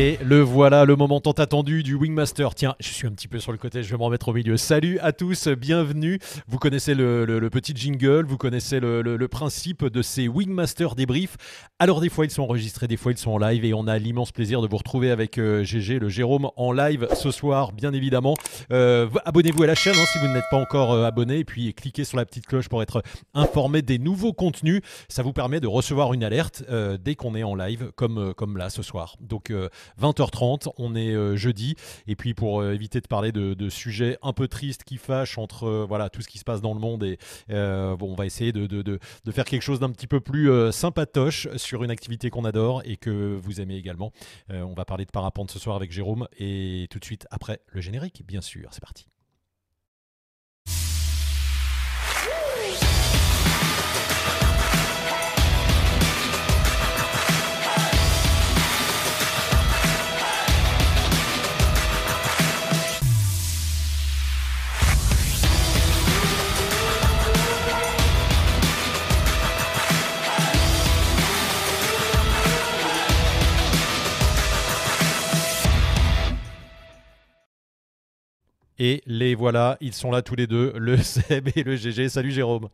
Et le voilà, le moment tant attendu du Wingmaster. Tiens, je suis un petit peu sur le côté, je vais me remettre au milieu. Salut à tous, bienvenue. Vous connaissez le, petit jingle, vous connaissez le, principe de ces Wingmaster débriefs. Alors des fois ils sont enregistrés, des fois ils sont en live et on a l'immense plaisir de vous retrouver avec GG, euh, le Jérôme, en live ce soir, bien évidemment. Euh, abonnez-vous à la chaîne hein, si vous n'êtes pas encore euh, abonné et puis cliquez sur la petite cloche pour être informé des nouveaux contenus. Ça vous permet de recevoir une alerte dès qu'on est en live, comme, comme là ce soir. Donc 20h30, on est euh, jeudi. Et puis pour euh, éviter de parler de, sujets un peu tristes qui fâchent entre euh, voilà, tout ce qui se passe dans le monde, et, on va essayer de, de, de faire quelque chose d'un petit peu plus sympatoche sur une activité qu'on adore et que vous aimez également. on va parler de parapente ce soir avec Jérôme et tout de suite après le générique, bien sûr. C'est parti. Et les voilà, ils sont là tous les deux, le Seb et le GG. Salut Jérôme.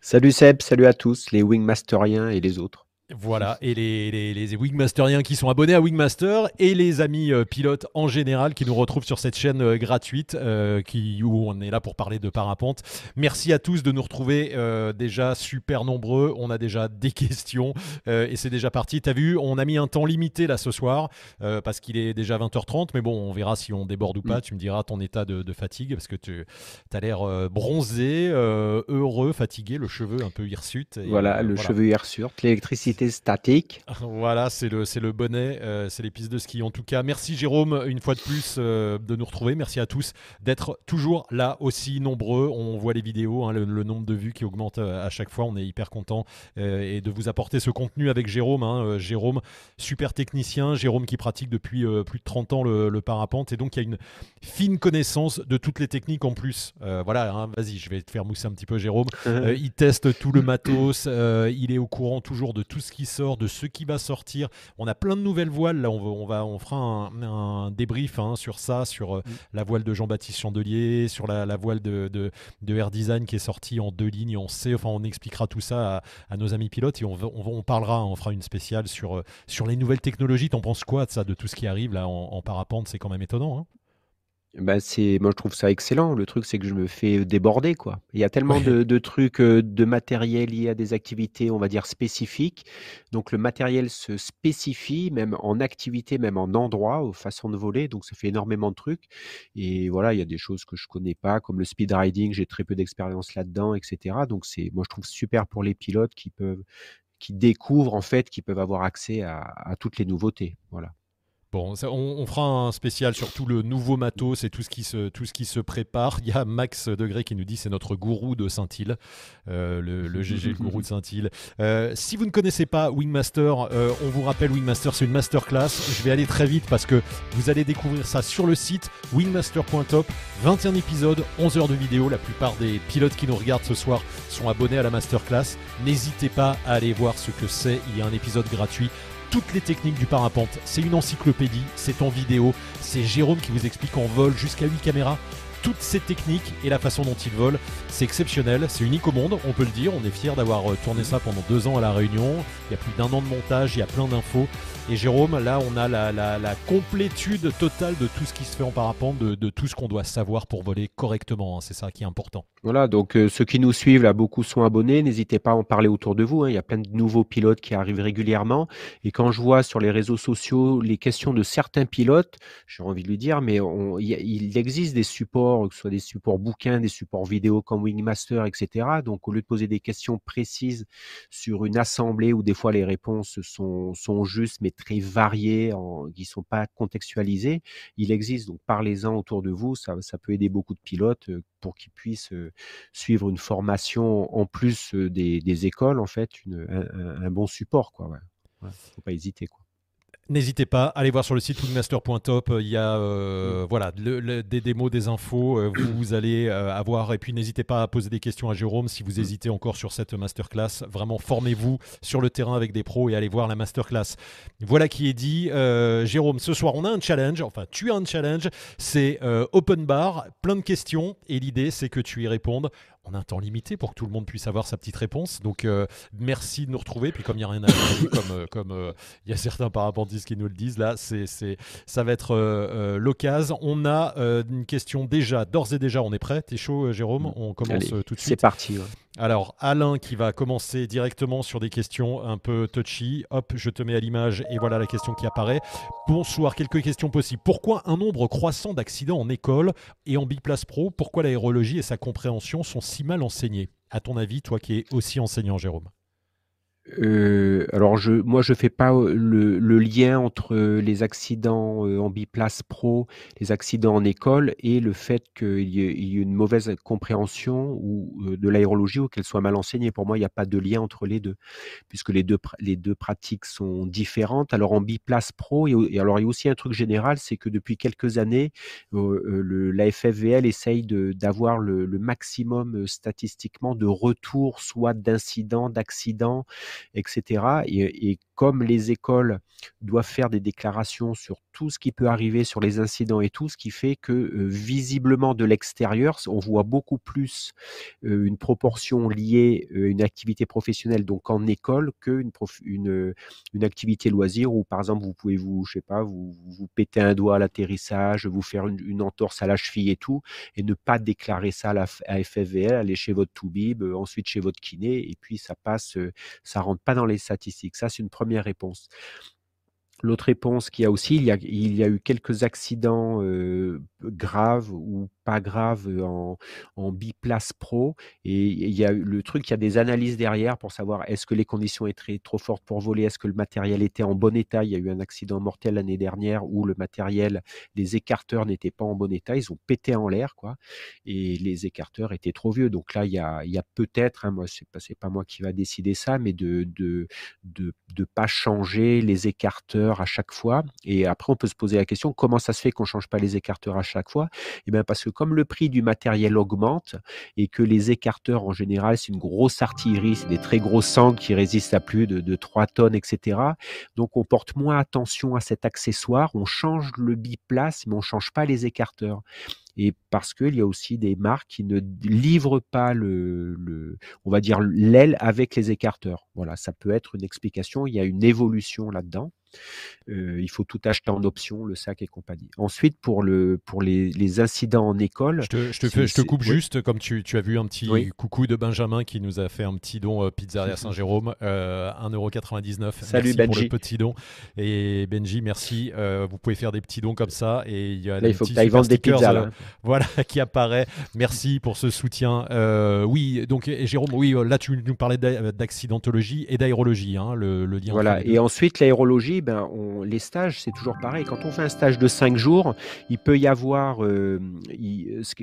Salut Seb, salut à tous, les Wingmasteriens et les autres. Voilà, et les, les, les, Wingmasteriens qui sont abonnés à Wingmaster et les amis euh, pilotes en général qui nous retrouvent sur cette chaîne euh, gratuite euh, qui, où on est là pour parler de parapente. Merci à tous de nous retrouver déjà super nombreux. On a déjà des questions et c'est déjà parti. T'as vu, on a mis un temps limité là ce soir parce qu'il est déjà 20h30, mais bon, on verra si on déborde ou pas. Mm. Tu me diras ton état de, fatigue parce que tu as l'air bronzé, heureux, fatigué, le cheveu un peu hirsute. voilà, le cheveu hirsute, l'électricité statique. Voilà, c'est le, c'est le bonnet, euh, c'est les pistes de ski. En tout cas, merci Jérôme, une fois de plus, euh, de nous retrouver. Merci à tous d'être toujours là aussi nombreux. On voit les vidéos, hein, le, nombre de vues qui augmente euh, à chaque fois. On est hyper content et de vous apporter ce contenu avec Jérôme. Hein. Jérôme, super technicien. Jérôme qui pratique depuis plus de 30 ans le, parapente et donc il y a une fine connaissance de toutes les techniques en plus. voilà, hein, vas-y, je vais te faire mousser un petit peu Jérôme. il teste tout le matos, il est au courant toujours de tout ce qui sort, de ce qui va sortir. On a plein de nouvelles voiles. Là, on, va, on fera un, débrief hein, sur ça, sur euh, mm. la voile de Jean-Baptiste Chandelier, sur la, voile de, de, Air Design qui est sortie en deux lignes. On sait, enfin, on expliquera tout ça à, nos amis pilotes et on, on, parlera, on fera une spéciale sur, euh, sur les nouvelles technologies. T'en penses quoi de ça, de tout ce qui arrive là en, parapente? C'est quand même étonnant. Hein bah, c'est moi je trouve ça excellent. Le truc, c'est que je me fais déborder, quoi. Il y a tellement de trucs, de matériel lié à des activités, on va dire spécifiques. Donc le matériel se spécifie, même en activité, même en endroit, aux façons de voler, donc ça fait énormément de trucs et voilà, il y a des choses que je connais pas, comme le speed riding, j'ai très peu d'expérience là-dedans etc. Donc c'est moi je trouve super pour les pilotes qui peuvent qui découvrent en fait, qui peuvent avoir accès à à toutes les nouveautés, voilà. Bon, on, fera un spécial sur tout le nouveau matos et tout ce qui se, prépare. Il y a Max Degré qui nous dit c'est notre gourou de Saint-Île, euh, le, GG, le gourou de Saint-Île. Euh, si vous ne connaissez pas Wingmaster, euh, on vous rappelle Wingmaster, c'est une masterclass. Je vais aller très vite parce que vous allez découvrir ça sur le site wingmaster.top. 21 épisodes, 11 heures de vidéo. La plupart des pilotes qui nous regardent ce soir sont abonnés à la masterclass. N'hésitez pas à aller voir ce que c'est. Il y a un épisode gratuit toutes les techniques du parapente. C'est une encyclopédie, c'est en vidéo, c'est Jérôme qui vous explique en vol jusqu'à 8 caméras toutes ces techniques et la façon dont il vole. C'est exceptionnel, c'est unique au monde, on peut le dire. On est fier d'avoir euh, tourné ça pendant deux ans à La Réunion. Il y a plus d'un an de montage, il y a plein d'infos. Et Jérôme, là, on a la, complétude totale de tout ce qui se fait en parapente, de, tout ce qu'on doit savoir pour voler correctement. Hein. C'est ça qui est important. Voilà, donc euh, ceux qui nous suivent, là, beaucoup sont abonnés. N'hésitez pas à en parler autour de vous. Hein. Il y a plein de nouveaux pilotes qui arrivent régulièrement. Et quand je vois sur les réseaux sociaux les questions de certains pilotes, j'ai envie de lui dire, mais il existe des supports, que ce soit des supports bouquins, des supports vidéo comme Wingmaster, etc. Donc, au lieu de poser des questions précises sur une assemblée où des fois les réponses sont, sont justes, mais très variés, en, qui ne sont pas contextualisés. Il existe, donc parlez-en autour de vous, ça, ça peut aider beaucoup de pilotes pour qu'ils puissent suivre une formation en plus des, écoles, en fait, une, un, bon support. Quoi, ouais. faut pas hésiter. Quoi. N'hésitez pas, allez voir sur le site wingmaster.top, il y a euh, voilà, des démos, des infos, euh, vous, allez euh, avoir, et puis n'hésitez pas à poser des questions à Jérôme si vous hésitez encore sur cette masterclass. Vraiment, formez-vous sur le terrain avec des pros et allez voir la masterclass. Voilà qui est dit. Jérôme, ce soir, on a un challenge, enfin, tu as un challenge, c'est open bar, plein de questions, et l'idée, c'est que tu y répondes on a un temps limité pour que tout le monde puisse avoir sa petite réponse. Donc, euh, merci de nous retrouver. Puis, comme il n'y a rien à dire, comme euh, comme euh, il y a certains parapentistes qui nous le disent, là, c'est, c'est, ça va être l'occasion. On a une question déjà, d'ores et déjà, on est prêt. T'es chaud, Jérôme? On commence tout de suite. C'est parti. Alors, Alain qui va commencer directement sur des questions un peu touchy. Hop, je te mets à l'image et voilà la question qui apparaît. Bonsoir, quelques questions possibles. Pourquoi un nombre croissant d'accidents en école et en Biplace Pro? Pourquoi l'aérologie et sa compréhension sont si mal enseignées? À ton avis, toi qui es aussi enseignant, Jérôme euh, alors je, moi je fais pas euh, le, lien entre les accidents euh, en biplace pro, les accidents en école et le fait qu'il y, ait une mauvaise compréhension ou de l'aérologie ou qu'elle soit mal enseignée. Pour moi, il n'y a pas de lien entre les deux, puisque les deux, les deux pratiques sont différentes. Alors en biplace pro, et, alors il y a aussi un truc général, c'est que depuis quelques années, le, la FFVL essaye d'avoir le, le maximum statistiquement de retours, soit d'incidents, d'accidents etc. Et, comme les écoles doivent faire des déclarations sur tout ce qui peut arriver, sur les incidents et tout, ce qui fait que euh, visiblement de l'extérieur, on voit beaucoup plus euh, une proportion liée à euh, une activité professionnelle, donc en école, qu'une une, une activité loisir où, par exemple, vous pouvez vous, je sais pas, vous, vous péter un doigt à l'atterrissage, vous faire une, entorse à la cheville et tout, et ne pas déclarer ça à la FFVL, aller chez votre toubib, ensuite chez votre kiné, et puis ça passe, ça rentre pas dans les statistiques. Ça, c'est une première réponse. L'autre réponse qu'il y a aussi, il y a, eu quelques accidents graves ou grave en, biplace pro. Et il y a le truc, il y a des analyses derrière pour savoir est-ce que les conditions étaient trop fortes pour voler, est-ce que le matériel était en bon état? Il y a eu un accident mortel l'année dernière où le matériel, les écarteurs n'étaient pas en bon état, ils ont pété en l'air, quoi. Et les écarteurs étaient trop vieux. Donc là, il y a, il y a peut-être, hein, moi, c'est pas, moi qui va décider ça, mais de de, de, de pas changer les écarteurs à chaque fois. Et après, on peut se poser la question comment ça se fait qu'on change pas les écarteurs à chaque fois? Et eh bien parce que comme le prix du matériel augmente et que les écarteurs en général, c'est une grosse artillerie, c'est des très gros sangles qui résistent à plus de, 3 tonnes, etc. Donc on porte moins attention à cet accessoire, on change le biplace, mais on change pas les écarteurs et parce qu'il y a aussi des marques qui ne livrent pas le on va dire l'aile avec les écarteurs. Voilà, ça peut être une explication. Il y a une évolution là-dedans. Euh, il faut tout acheter en option, le sac et compagnie. Ensuite, pour, le, pour les, les incidents en école. Je te, je te, fais, je te coupe juste, comme tu, tu, as vu un petit coucou de Benjamin qui nous a fait un petit don euh, Pizzeria Saint-Jérôme, euh, 1,99€. Salut merci Benji. pour le petit don. Et Benji, merci. Euh, vous pouvez faire des petits dons comme ça. Et il y a là, il faut que tu vendre des pizzas. Là. voilà, qui apparaît. Merci pour ce soutien. oui, donc Jérôme, oui, là tu nous parlais d'accidentologie et d'aérologie, hein, le, le lien. Voilà, et ensuite l'aérologie, ben, les stages, c'est toujours pareil. Quand on fait un stage de 5 jours, il peut y avoir. Euh,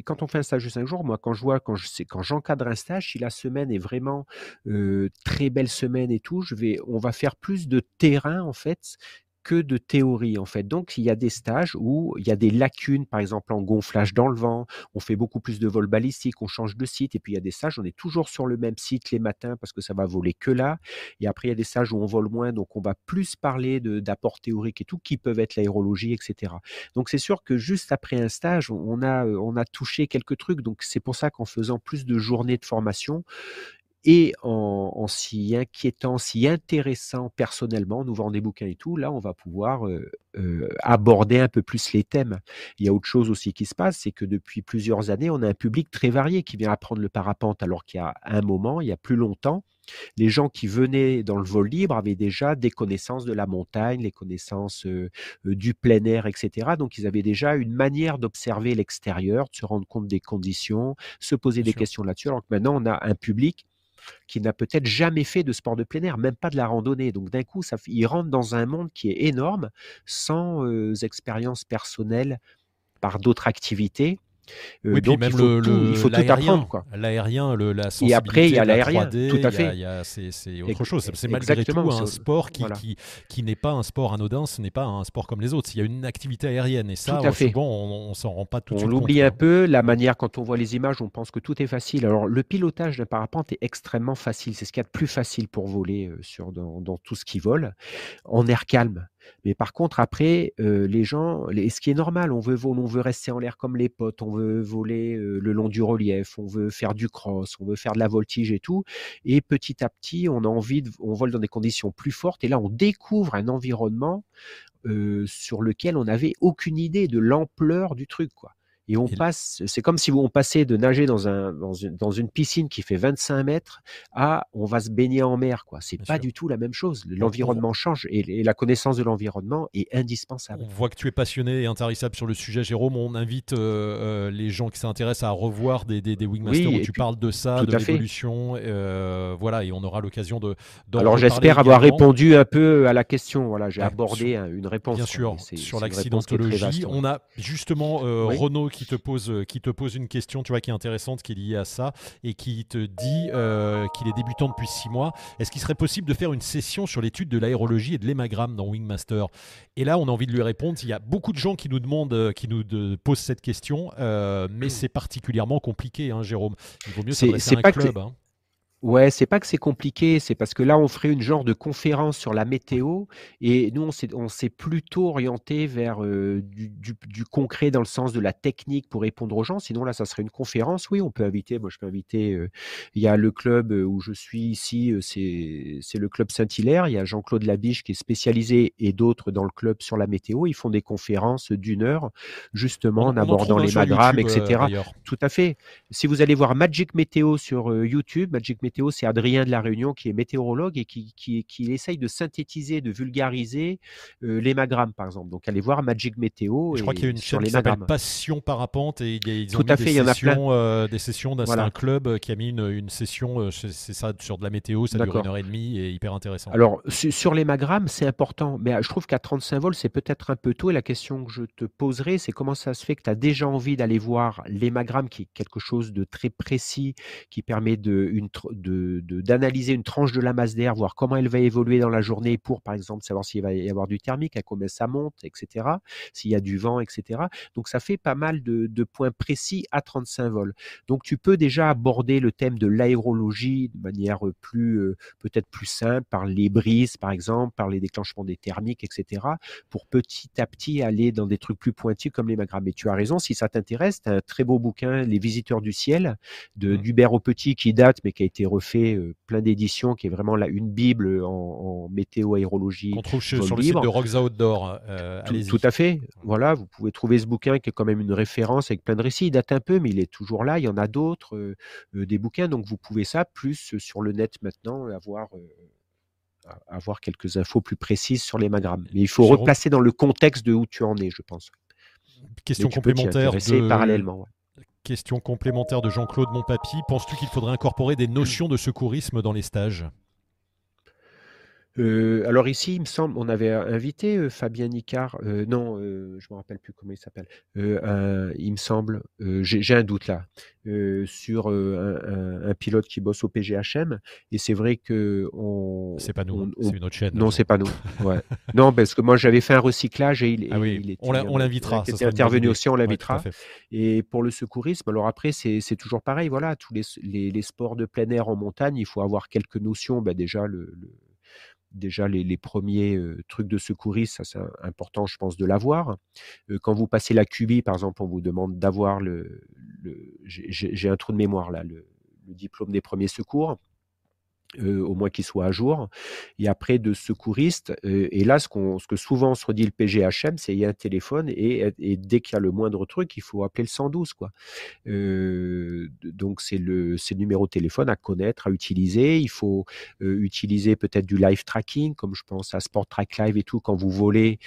quand on fait un stage de 5 jours, moi, quand je vois, quand je quand j'encadre un stage, si la semaine est vraiment euh, très belle semaine et tout, on va faire plus de terrain en fait que de théorie en fait. Donc il y a des stages où il y a des lacunes, par exemple en gonflage dans le vent, on fait beaucoup plus de vols balistiques, on change de site, et puis il y a des stages, on est toujours sur le même site les matins parce que ça va voler que là. Et après il y a des stages où on vole moins, donc on va plus parler d'apports théoriques et tout, qui peuvent être l'aérologie, etc. Donc c'est sûr que juste après un stage, on a, on a touché quelques trucs. Donc c'est pour ça qu'en faisant plus de journées de formation, et en, s'y inquiétant, s'y intéressant personnellement, nous vendons des bouquins et tout, là, on va pouvoir aborder un peu plus les thèmes. Il y a autre chose aussi qui se passe, c'est que depuis plusieurs années, on a un public très varié qui vient apprendre le parapente, alors qu'il y a un moment, il y a plus longtemps, les gens qui venaient dans le vol libre avaient déjà des connaissances de la montagne, les connaissances du plein air, etc. Donc ils avaient déjà une manière d'observer l'extérieur, de se rendre compte des conditions, se poser des questions là-dessus. Alors que maintenant, on a un public qui n'a peut-être jamais fait de sport de plein air, même pas de la randonnée. Donc d'un coup, ça, il rentre dans un monde qui est énorme, sans expérience personnelle par d'autres activités. Oui, donc même il faut, le, tout, il faut tout apprendre. L'aérien, la sensibilité, Et après, il y a l'aérien, tout à fait. C'est autre chose. C'est malgré tout un sport qui, qui, qui n'est pas un sport anodin, ce n'est pas un sport comme les autres. Il y a une activité aérienne et ça, souvent, on, on s'en rend pas tout de suite On l'oublie un peu. La manière, quand on voit les images, on pense que tout est facile. Alors, le pilotage d'un parapente est extrêmement facile. C'est ce qu'il y a de plus facile pour voler sur, dans, dans tout ce qui vole en air calme. Mais par contre, après, les gens, ce qui est normal, on veut voler, on veut rester en l'air comme les potes, on veut voler le long du relief, on veut faire du cross, on veut faire de la voltige et tout. Et petit à petit, on a envie, de, on vole dans des conditions plus fortes. Et là, on découvre un environnement sur lequel on n'avait aucune idée de l'ampleur du truc, quoi. Et on passe, c'est comme si on passait de nager dans, un, dans, une, dans une piscine qui fait 25 mètres à on va se baigner en mer. quoi. C'est pas du tout la même chose. L'environnement change et, la connaissance de l'environnement est indispensable. On voit que tu es passionné et intarissable sur le sujet, Jérôme. On invite euh, euh, les gens qui s'intéressent à revoir des, des, des Wingmasters où tu parles de ça, de l'évolution. Euh, voilà, et on aura l'occasion de. Alors j'espère avoir répondu un peu à la question. Voilà, j'ai abordé une réponse. Bien sûr, sur l'accidentologie. On a justement Renaud qui te pose, euh, qui te pose une question, tu vois, qui est intéressante, qui est liée à ça, et qui te dit euh, qu'il est débutant depuis six mois. Est-ce qu'il serait possible de faire une session sur l'étude de l'aérologie et de l'hémagramme dans Wingmaster? Et là, on a envie de lui répondre. Il y a beaucoup de gens qui nous demandent, euh, qui nous posent cette question, mais c'est particulièrement compliqué, hein, Jérôme. Il vaut mieux s'adresser à un club. Hein. Ouais, c'est pas que c'est compliqué, c'est parce que là, on ferait une genre de conférence sur la météo et nous, on s'est plutôt orienté vers du, concret dans le sens de la technique pour répondre aux gens. Sinon, là, ça serait une conférence. Oui, on peut inviter. Moi, je peux inviter. il y a le club où je suis ici, c'est le club Saint-Hilaire. Il y a Jean-Claude Labiche qui est spécialisé et d'autres dans le club sur la météo. Ils font des conférences d'une heure, justement, en abordant les magrammes, etc. Tout à fait. Si vous allez voir Magic Météo sur YouTube, Magic météo, c'est Adrien de la Réunion qui est météorologue et qui, qui, qui essaye de synthétiser, de vulgariser euh, l'hémagramme, par exemple. Donc, allez voir Magic Météo. Je crois qu'il y a une chaîne qui s'appelle Passion Parapente et ils ont Tout à fait, des, il y sessions, euh, des sessions d'un un club euh, qui a mis une, une session, c'est ça, sur de la météo, ça dure une heure et demie et hyper intéressant. Alors, sur l'hémagramme, c'est important, mais je trouve qu'à 35 volts, c'est peut-être un peu tôt. Et la question que je te poserai, c'est comment ça se fait que tu as déjà envie d'aller voir l'hémagramme, qui est quelque chose de très précis, qui permet de, une, d'analyser une tranche de la masse d'air, voir comment elle va évoluer dans la journée pour, par exemple, savoir s'il va y avoir du thermique, à combien ça monte, etc., s'il y a du vent, etc. Donc, ça fait pas mal de, points précis à 35 vols. Donc, tu peux déjà aborder le thème de l'aérologie de manière plus, euh, peut-être plus simple, par les brises, par exemple, par les déclenchements des thermiques, etc., pour petit à petit aller dans des trucs plus pointus comme les magrammes. Mais tu as raison, si ça t'intéresse, tu as un très beau bouquin, Les Visiteurs du Ciel, de mmh. d'Hubert au Petit, qui date, mais qui a été refait euh, plein d'éditions, qui est vraiment là une bible en, météo-aérologie. On trouve sur le, site de Rocks Outdoor. Euh, tout, à fait. Voilà, vous pouvez trouver ce bouquin qui est quand même une référence avec plein de récits. Il date un peu, mais il est toujours là. Il y en a d'autres, euh, des bouquins. Donc vous pouvez ça, plus sur le net maintenant, avoir avoir quelques infos plus précises sur les magrammes. Mais il faut replacer dans le contexte de où tu en es, je pense. Question complémentaire de... parallèlement. Question complémentaire de Jean-Claude Monpapi. Penses-tu qu'il faudrait incorporer des notions de secourisme dans les stages? Euh, alors ici, il me semble, on avait invité euh, Fabien Nicard. Euh, non, je me rappelle plus comment il s'appelle. il me semble, j'ai un doute là, sur un, pilote qui bosse au PGHM. Et c'est vrai que on. C'est pas nous, c'est une autre chaîne. Non, c'est pas nous. Ouais. non, parce que moi j'avais fait un recyclage et il, ah oui, on l'invitera. Il était intervenu aussi, on l'invitera. et pour le secourisme, alors après c'est toujours pareil. Voilà, tous les, les, sports de plein air en montagne, il faut avoir quelques notions. Bah, déjà le déjà les, premiers trucs de secourisme, ça c'est important, je pense, de l'avoir. quand vous passez la QB, par exemple, on vous demande d'avoir le, j'ai un trou de mémoire là, le, diplôme des premiers secours. Euh, au moins qu'il soit à jour. Et après, de secouristes, euh, et là, ce, ce, que souvent se redit le PGHM, c'est il y a un téléphone et, dès qu'il y a le moindre truc, il faut appeler le 112. Quoi. Euh, donc, c'est le, le, numéro de téléphone à connaître, à utiliser. Il faut utiliser peut-être du live tracking, comme je pense à Sport Track Live et tout, quand vous volez,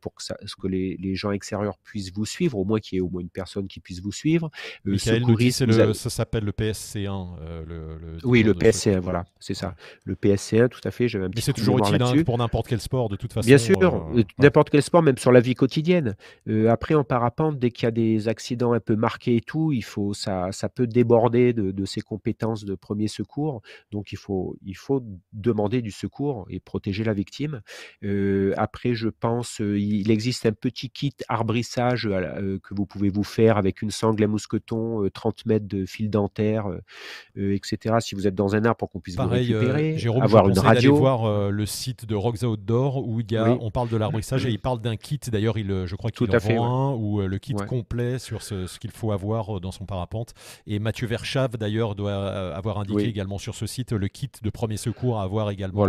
pour que, ça, que les, les, gens extérieurs puissent vous suivre, au moins qu'il y ait au moins une personne qui puisse vous suivre. Michael ça s'appelle le PSC1. Le, oui, le PSC1, voilà c'est ça. Le PSC1, tout à fait. J'avais un Mais c'est toujours utile hein, pour n'importe quel sport, de toute façon. Bien sûr, euh, n'importe quel sport, même sur la vie quotidienne. Euh, après, en parapente, dès qu'il y a des accidents un peu marqués et tout, il faut, ça, ça peut déborder de, de ses compétences de premier secours. Donc, il faut, il faut demander du secours et protéger la victime. Euh, après, je pense, il existe un petit kit arbrissage que vous pouvez vous faire avec une sangle à mousqueton, 30 mètres de fil dentaire, etc. Si vous êtes dans un arbre pour qu'on puisse vous récupérer, Jérôme, avoir une radio. voir le site de Rocks Outdoor où il y a, on parle de l'arbrissage et il parle d'un kit. D'ailleurs, il, je crois qu'il en fait, un ou le kit complet sur ce, ce qu'il faut avoir dans son parapente. Et Mathieu Verschave d'ailleurs doit avoir indiqué également sur ce site le kit de premier secours à avoir également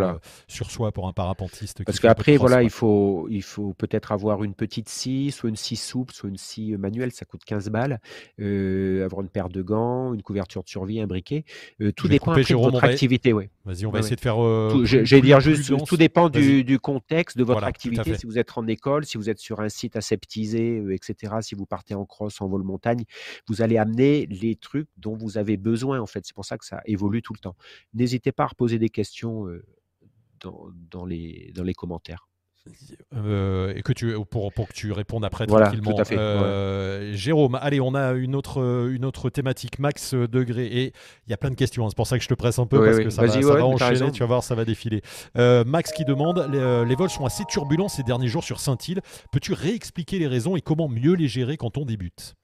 sur soi pour un parapentiste. Parce qu'après, voilà, il faut, il faut peut-être avoir une petite scie, soit une scie souple, soit une scie manuelle, ça coûte 15 balles. avoir une paire de gants, une couverture de survie, un briquet. tout dépend de votre activité. Ouais. Vas-y, on va essayer de faire. J'allais dire juste, tout dépend du, du, contexte de votre activité. Si vous êtes en école, si vous êtes sur un site aseptisé, etc., si vous partez en cross, en vol montagne, vous allez amener les trucs dont vous avez besoin, en fait. C'est pour ça que ça évolue tout le temps. N'hésitez pas à reposer des questions dans, dans, les, dans les commentaires. Euh, et que tu pour, pour que tu répondes après tranquillement. Euh, Jérôme, allez, on a une autre une autre thématique max degré et il y a plein de questions. Hein, c'est pour ça que je te presse un peu parce que ça va, enchaîner. Tu vas voir, ça va défiler. Euh, max qui demande les, vols sont assez turbulents ces derniers jours sur Saint-Île. Peux-tu réexpliquer les raisons et comment mieux les gérer quand on débute?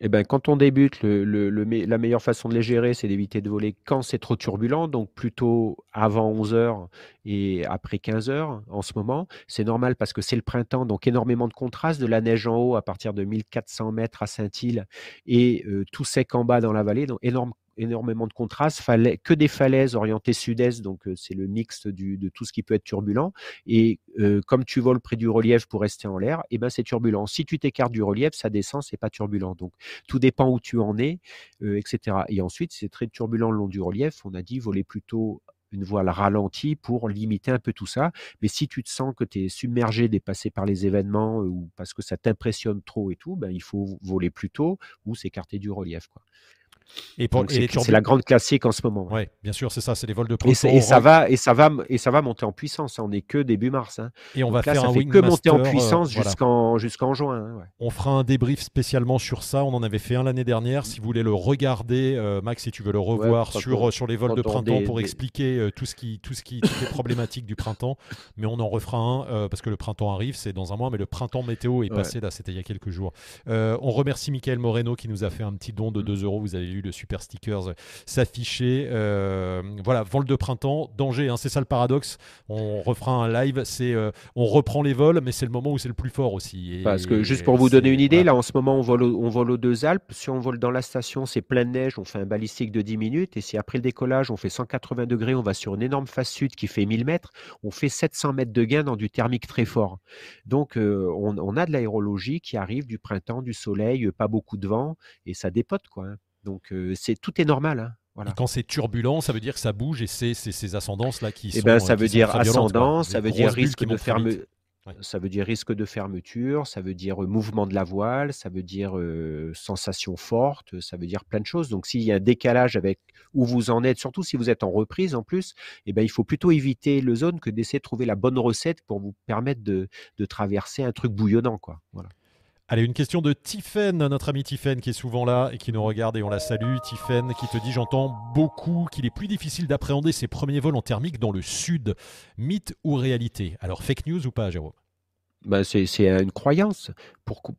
Eh ben, quand on débute, la meilleure façon de les gérer, c'est d'éviter de voler quand c'est trop turbulent, donc plutôt avant 11 heures et après 15 heures en ce moment. C'est normal parce que c'est le printemps, donc énormément de contraste, de la neige en haut à partir de 1400 mètres à Saint-Île et euh, tout sec en bas dans la vallée, donc énorme énormément de contraste, que des falaises orientées sud-est, donc euh, c'est le mix de tout ce qui peut être turbulent. Et euh, comme tu voles près du relief pour rester en l'air, et eh ben c'est turbulent. Si tu t'écartes du relief, ça descend, c'est pas turbulent. Donc tout dépend où tu en es, euh, etc. Et ensuite, c'est très turbulent le long du relief. On a dit voler plutôt une voile ralentie pour limiter un peu tout ça. Mais si tu te sens que tu es submergé, dépassé par les événements ou parce que ça t'impressionne trop et tout, ben, il faut voler plus tôt ou s'écarter du relief. Quoi. Et c'est la grande classique en ce moment. Oui, bien sûr, c'est ça, c'est les vols de printemps. Et, ça va, et ça va, et ça va monter en puissance. On n'est que début mars. Hein. Et on va faire ça un fait que monter en euh, puissance jusqu'en jusqu'en juin. Hein, on fera un débrief spécialement sur ça. On en avait fait un l'année dernière. Si vous voulez le regarder, euh, Max, si tu veux le revoir sur, sur les vols de printemps pour expliquer euh, tout ce qui, tout ce qui, toutes les problématiques du printemps. Mais on en refera un parce que le printemps arrive, c'est dans un mois. Mais le printemps météo est passé là, c'était il y a quelques jours. on remercie Michael Moreno qui nous a fait un petit don de 2 mm. euros. Vous avez vu le super sticker s'afficher. Euh, voilà, vol de printemps, danger, hein, c'est ça le paradoxe. On refera un live, c'est euh, on reprend les vols, mais c'est le moment où c'est le plus fort aussi. Parce que juste pour vous donner une idée, là en ce moment on vole, on vole aux deux Alpes. Si on vole dans la station, c'est pleine neige, on fait un balistique de 10 minutes. Et si après le décollage, on fait 180 degrés, on va sur une énorme face sud qui fait 1000 mètres, on fait 700 mètres de gain dans du thermique très fort. Donc euh, on, a de l'aérologie qui arrive du printemps, du soleil, pas beaucoup de vent, et ça dépote quoi. Hein. Donc c'est tout est normal. Hein, voilà. Et quand c'est turbulent, ça veut dire que ça bouge et c'est ces ascendances là qui eh ben, ça veut dire ascendance, ça veut dire risque de fermeture. Ça veut dire risque de fermeture, ça veut dire mouvement de la voile, ça veut dire sensation forte, ça veut dire plein de choses. Donc s'il y a un décalage avec où vous en êtes, surtout si vous êtes en reprise en plus, eh ben, il faut plutôt éviter le zone que d'essayer de trouver la bonne recette pour vous permettre de, de traverser un truc bouillonnant. Quoi. Voilà. Allez, une question de Tiffen, notre ami Tiffen qui est souvent là et qui nous regarde et on la salue. Tiffen qui te dit J'entends beaucoup qu'il est plus difficile d'appréhender ses premiers vols en thermique dans le sud. Mythe ou réalité? Alors, fake news ou pas, Jérôme? Bah, c'est une croyance.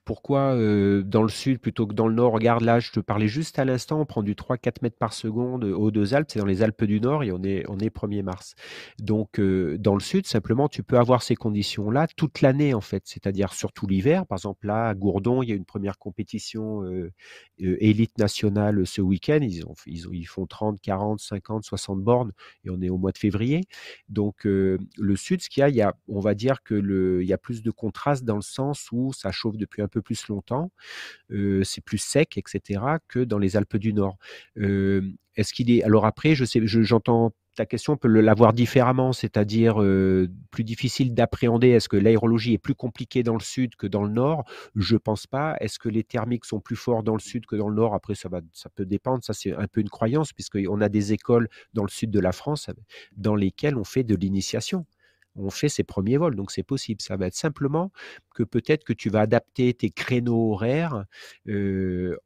pourquoi euh, dans le sud plutôt que dans le nord? Regarde là, je te parlais juste à l'instant, on prend du 3-4 mètres par seconde aux deux Alpes, c'est dans les Alpes du Nord et on est, on est 1er mars. Donc euh, dans le sud, simplement, tu peux avoir ces conditions-là toute l'année en fait, c'est-à-dire surtout l'hiver. Par exemple là, à Gourdon, il y a une première compétition euh, élite nationale ce week-end. Ils, ils, ils, font 30, 40, 50, 60 bornes et on est au mois de février. Donc le sud, ce qu'il y a, il y a, on va dire que le, il y a plus de contraste dans le sens où ça chauffe depuis un peu plus longtemps, c'est plus sec, etc., que dans les Alpes du Nord. Est-ce qu'il est alors après, je sais, j'entends ta question peut l'avoir différemment, c'est-à-dire plus difficile d'appréhender. Est-ce que l'aérologie est plus compliquée dans le sud que dans le nord? Je pense pas. Est-ce que les thermiques sont plus forts dans le sud que dans le nord? Après, ça va, ça peut dépendre. Ça, c'est un peu une croyance puisqu'on a des écoles dans le sud de la France dans lesquelles on fait de l'initiation on fait ses premiers vols. Donc c'est possible. Ça va être simplement que peut-être que tu vas adapter tes créneaux horaires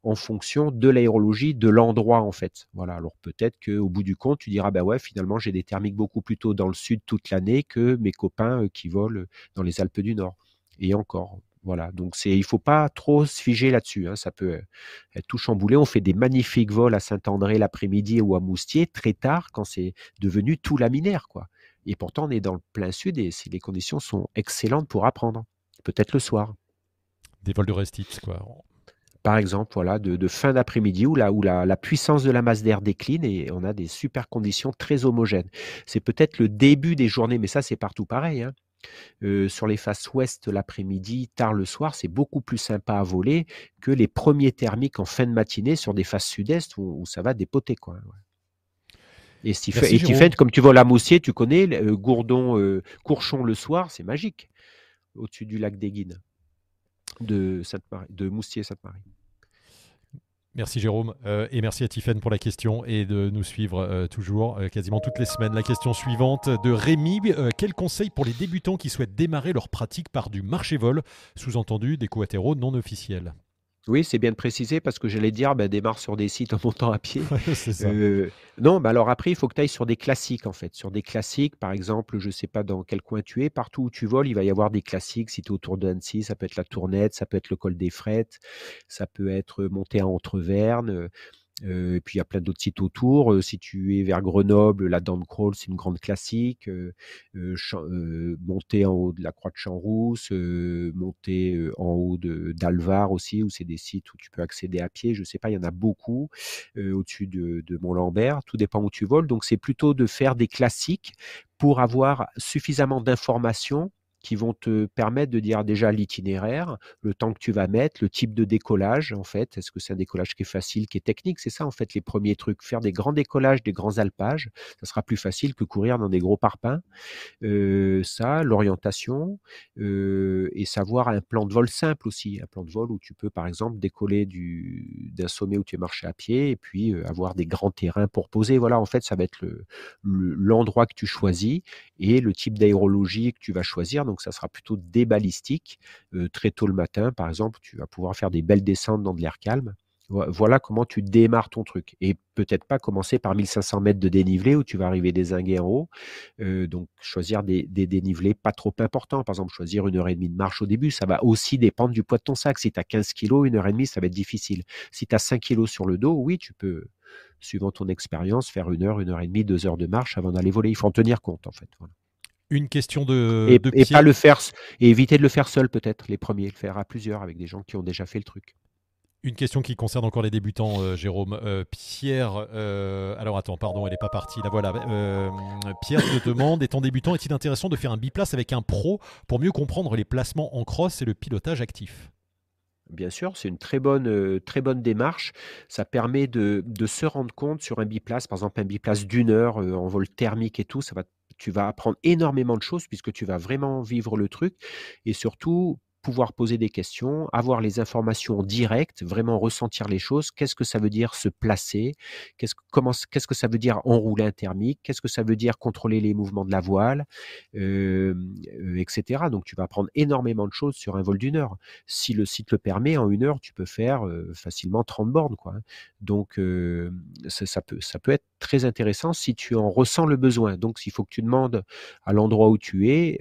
en fonction de l'aérologie, de l'endroit en fait. Voilà. Alors peut-être qu'au bout du compte, tu diras bah ouais, finalement j'ai des thermiques beaucoup plus tôt dans le sud toute l'année que mes copains qui volent dans les Alpes du Nord. Et encore. Voilà, donc c'est, il faut pas trop se figer là-dessus. Hein. Ça peut être tout chamboulé. On fait des magnifiques vols à Saint-André l'après-midi ou à Moustier très tard quand c'est devenu tout laminaire, quoi. Et pourtant, on est dans le plein sud et les conditions sont excellentes pour apprendre. Peut-être le soir. Des vols de restite, quoi. Par exemple, voilà, de, fin d'après-midi où, la, où la, puissance de la masse d'air décline et on a des super conditions très homogènes. C'est peut-être le début des journées, mais ça, c'est partout pareil. Hein. Euh, sur les faces ouest l'après-midi, tard le soir, c'est beaucoup plus sympa à voler que les premiers thermiques en fin de matinée sur des faces sud-est où, ça va dépoter. Quoi. Et, Stephen, comme tu vois la Moussier, tu connais, euh, Gourdon, euh, Courchon le soir, c'est magique, au-dessus du lac des Guines, de, de Moustier-Sainte-Marie. Merci Jérôme. Euh, et merci à Tiffen pour la question et de nous suivre toujours quasiment toutes les semaines. La question suivante de Rémi, quel conseil pour les débutants qui souhaitent démarrer leur pratique par du marché-vol, sous-entendu des coatéros non officiels oui, c'est bien de préciser parce que j'allais dire, bah, démarre sur des sites en montant à pied. Euh, non, bah alors après, il faut que tu ailles sur des classiques en fait. Sur des classiques, par exemple, je ne sais pas dans quel coin tu es, partout où tu voles, il va y avoir des classiques. Si tu es autour d'Annecy, ça peut être la Tournette, ça peut être le col des Frettes, ça peut être monté à Entreverne. Euh, et puis il y a plein d'autres sites autour. Euh, si tu vers Grenoble, la Crawl, c'est une grande classique. Euh, monter en haut de la Croix de Champs-Rousse, monter en haut de d'Alvar aussi, où c'est des sites où tu peux accéder à pied. Je sais pas, il y en a beaucoup au-dessus de, de Mont-Lambert. Tout dépend où tu voles. Donc c'est plutôt de faire des classiques pour avoir suffisamment d'informations qui vont te permettre de dire déjà l'itinéraire, le temps que tu vas mettre, le type de décollage en fait. Est-ce que c'est un décollage qui est facile, qui est technique? C'est ça en fait les premiers trucs. Faire des grands décollages, des grands alpages, ça sera plus facile que courir dans des gros parpaings. Euh, ça, l'orientation euh, et savoir un plan de vol simple aussi, un plan de vol où tu peux par exemple décoller d'un sommet où tu es marché à pied et puis euh, avoir des grands terrains pour poser. Voilà, en fait, ça va être l'endroit que tu choisis et le type d'aérologie que tu vas choisir donc ça sera plutôt des balistiques. Euh, très tôt le matin, par exemple, tu vas pouvoir faire des belles descentes dans de l'air calme. Voilà comment tu démarres ton truc. Et peut-être pas commencer par 1500 mètres de dénivelé où tu vas arriver désingué en haut. Euh, donc, choisir des, dénivelés pas trop importants. Par exemple, choisir une heure et demie de marche au début. Ça va aussi dépendre du poids de ton sac. Si tu as 15 kilos, une heure et demie, ça va être difficile. Si tu as 5 kilos sur le dos, oui, tu peux, suivant ton expérience, faire une heure, une heure et demie, deux heures de marche avant d'aller voler. Il faut en tenir compte, en fait. Une question de. Et, pas le faire, et éviter de le faire seul, peut-être, les premiers, le faire à plusieurs avec des gens qui ont déjà fait le truc. Une question qui concerne encore les débutants, euh, Jérôme. Euh, Pierre, euh, alors attends, pardon, elle n'est pas partie. Là voilà. Pierre te demande étant débutant, est-il intéressant de faire un biplace avec un pro pour mieux comprendre les placements en cross et le pilotage actif? Bien sûr, c'est une très bonne, très bonne démarche. Ça permet de, de, se rendre compte sur un biplace, par exemple un biplace d'une heure en vol thermique et tout, ça va tu vas apprendre énormément de choses puisque tu vas vraiment vivre le truc et surtout pouvoir poser des questions, avoir les informations directes, vraiment ressentir les choses. Qu'est-ce que ça veut dire se placer? Qu'est-ce que ça veut dire enrouler un thermique? Qu'est-ce que ça veut dire contrôler les mouvements de la voile, etc. Donc tu vas apprendre énormément de choses sur un vol d'une heure. Si le site le permet, en une heure, tu peux faire facilement 30 bornes, quoi. Hein. Donc ça, peut être très intéressant si tu en ressens le besoin. Donc il faut que tu demandes à l'endroit où tu es,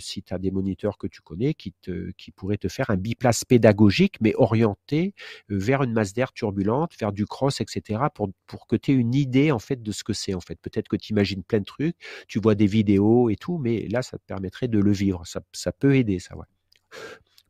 si tu as des moniteurs que tu connais qui te qui pourrait te faire un biplace pédagogique, mais orienté euh, vers une masse d'air turbulente, faire du cross, etc., pour, que tu aies une idée en fait de ce que c'est. En fait, peut-être que tu imagines plein de trucs, tu vois des vidéos et tout, mais là, ça te permettrait de le vivre. Ça, ça peut aider, ça. Ouais.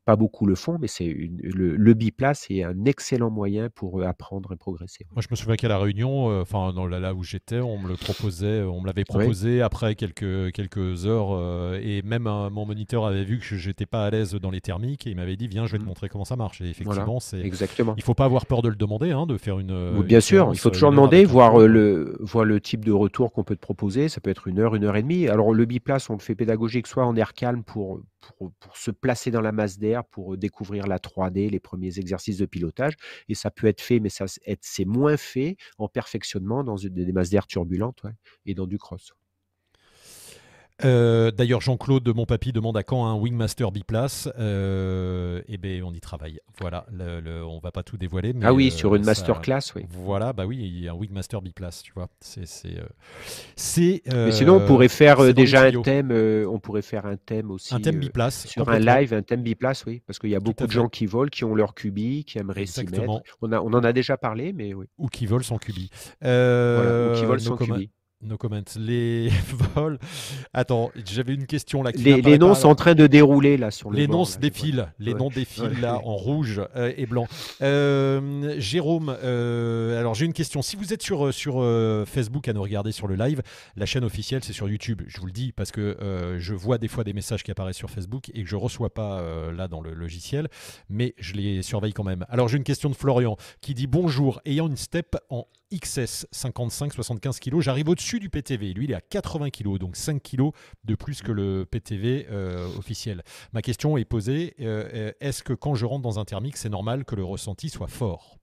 Pas beaucoup le font, mais c'est le, le biplace est un excellent moyen pour apprendre et progresser. Moi, je me souviens qu'à la Réunion, enfin dans là, où j'étais, on me le proposait, on me l'avait proposé après quelques quelques heures, et même mon moniteur avait vu que j'étais pas à l'aise dans les thermiques et il m'avait dit viens, je vais te mmh. montrer comment ça marche. Et effectivement, c'est exactement. Il faut pas avoir peur de le demander, hein, de faire une. bien sûr, il faut toujours demander, voir le voir le type de retour qu'on peut te proposer. Ça peut être une heure, une heure et demie. Alors le biplace, on le fait pédagogique, soit en air calme pour, pour, se placer dans la masse d'air, pour découvrir la 3D, les premiers exercices de pilotage. Et ça peut être fait, mais c'est moins fait en perfectionnement dans des masses d'air turbulentes et dans du cross. Euh, d'ailleurs, Jean-Claude de mon papy demande à quand un Wingmaster biplace. Euh, eh bien, on y travaille. Voilà, le, on va pas tout dévoiler. ah oui, sur une euh, masterclass, oui. Voilà, bah oui, il y a un Wingmaster biplace, tu vois. C'est, c'est, mais sinon, on pourrait faire déjà un thème. on pourrait faire un thème aussi. Un thème biplace. sur un live, un thème biplace, oui, parce qu'il y a beaucoup de gens qui volent, qui ont leur cubi, qui aimeraient s'y mettre. On, a, on en a déjà parlé, mais oui. Ou qui volent sans cubi. Voilà, ou qui volent sans cubi. No comments. Les vols. Attends, j'avais une question là. les, noms sont en train de dérouler là sur le. Les noms se défilent. Les noms défilent là en rouge euh, et blanc. Euh, Jérôme, euh, alors j'ai une question. Si vous êtes sur, sur Facebook à nous regarder sur le live, la chaîne officielle c'est sur YouTube. Je vous le dis parce que je vois des fois des messages qui apparaissent sur Facebook et que je reçois pas là dans le logiciel, mais je les surveille quand même. Alors j'ai une question de Florian qui dit bonjour. Ayant une step en XS 55-75 kg. J'arrive au-dessus du PTV. Lui, il est à 80 kg, donc 5 kg de plus que le PTV euh, officiel. Ma question est posée euh, euh, est-ce que quand je rentre dans un thermique, c'est normal que le ressenti soit fort?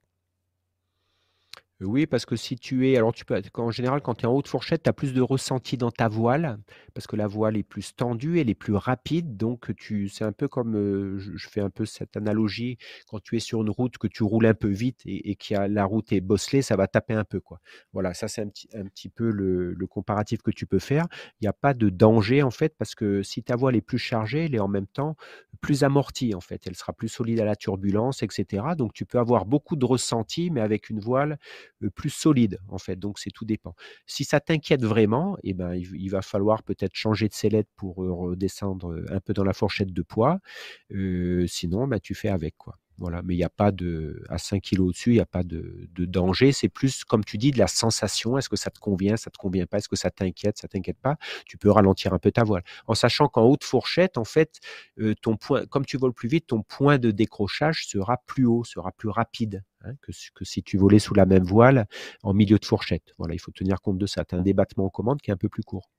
Oui, parce que si tu es, alors tu peux, en général, quand tu es en haute fourchette, tu as plus de ressenti dans ta voile, parce que la voile est plus tendue, elle est plus rapide, donc tu, c'est un peu comme, je, fais un peu cette analogie, quand tu es sur une route, que tu roules un peu vite et, que la route est bosselée, ça va taper un peu, quoi. Voilà, ça c'est un petit, un petit peu le, comparatif que tu peux faire. Il n'y a pas de danger, en fait, parce que si ta voile est plus chargée, elle est en même temps plus amortie, en fait. Elle sera plus solide à la turbulence, etc. Donc tu peux avoir beaucoup de ressenti, mais avec une voile plus solide en fait. Donc c'est tout dépend. Si ça t'inquiète vraiment, eh ben il, va falloir peut-être changer de sellette pour redescendre un peu dans la fourchette de poids. sinon, bah, tu fais avec quoi. Voilà, mais il n'y a pas de à 5 kg au-dessus, il n'y a pas de, danger. C'est plus, comme tu dis, de la sensation. Est-ce que ça te convient, ça te convient pas? Est-ce que ça t'inquiète, ça t'inquiète pas? Tu peux ralentir un peu ta voile, en sachant qu'en haute fourchette, en fait, ton point, comme tu voles plus vite, ton point de décrochage sera plus haut, sera plus rapide. Hein, que, si tu volais sous la même voile en milieu de fourchette. Voilà, il faut tenir compte de ça. Tu as un débattement en commande qui est un peu plus court.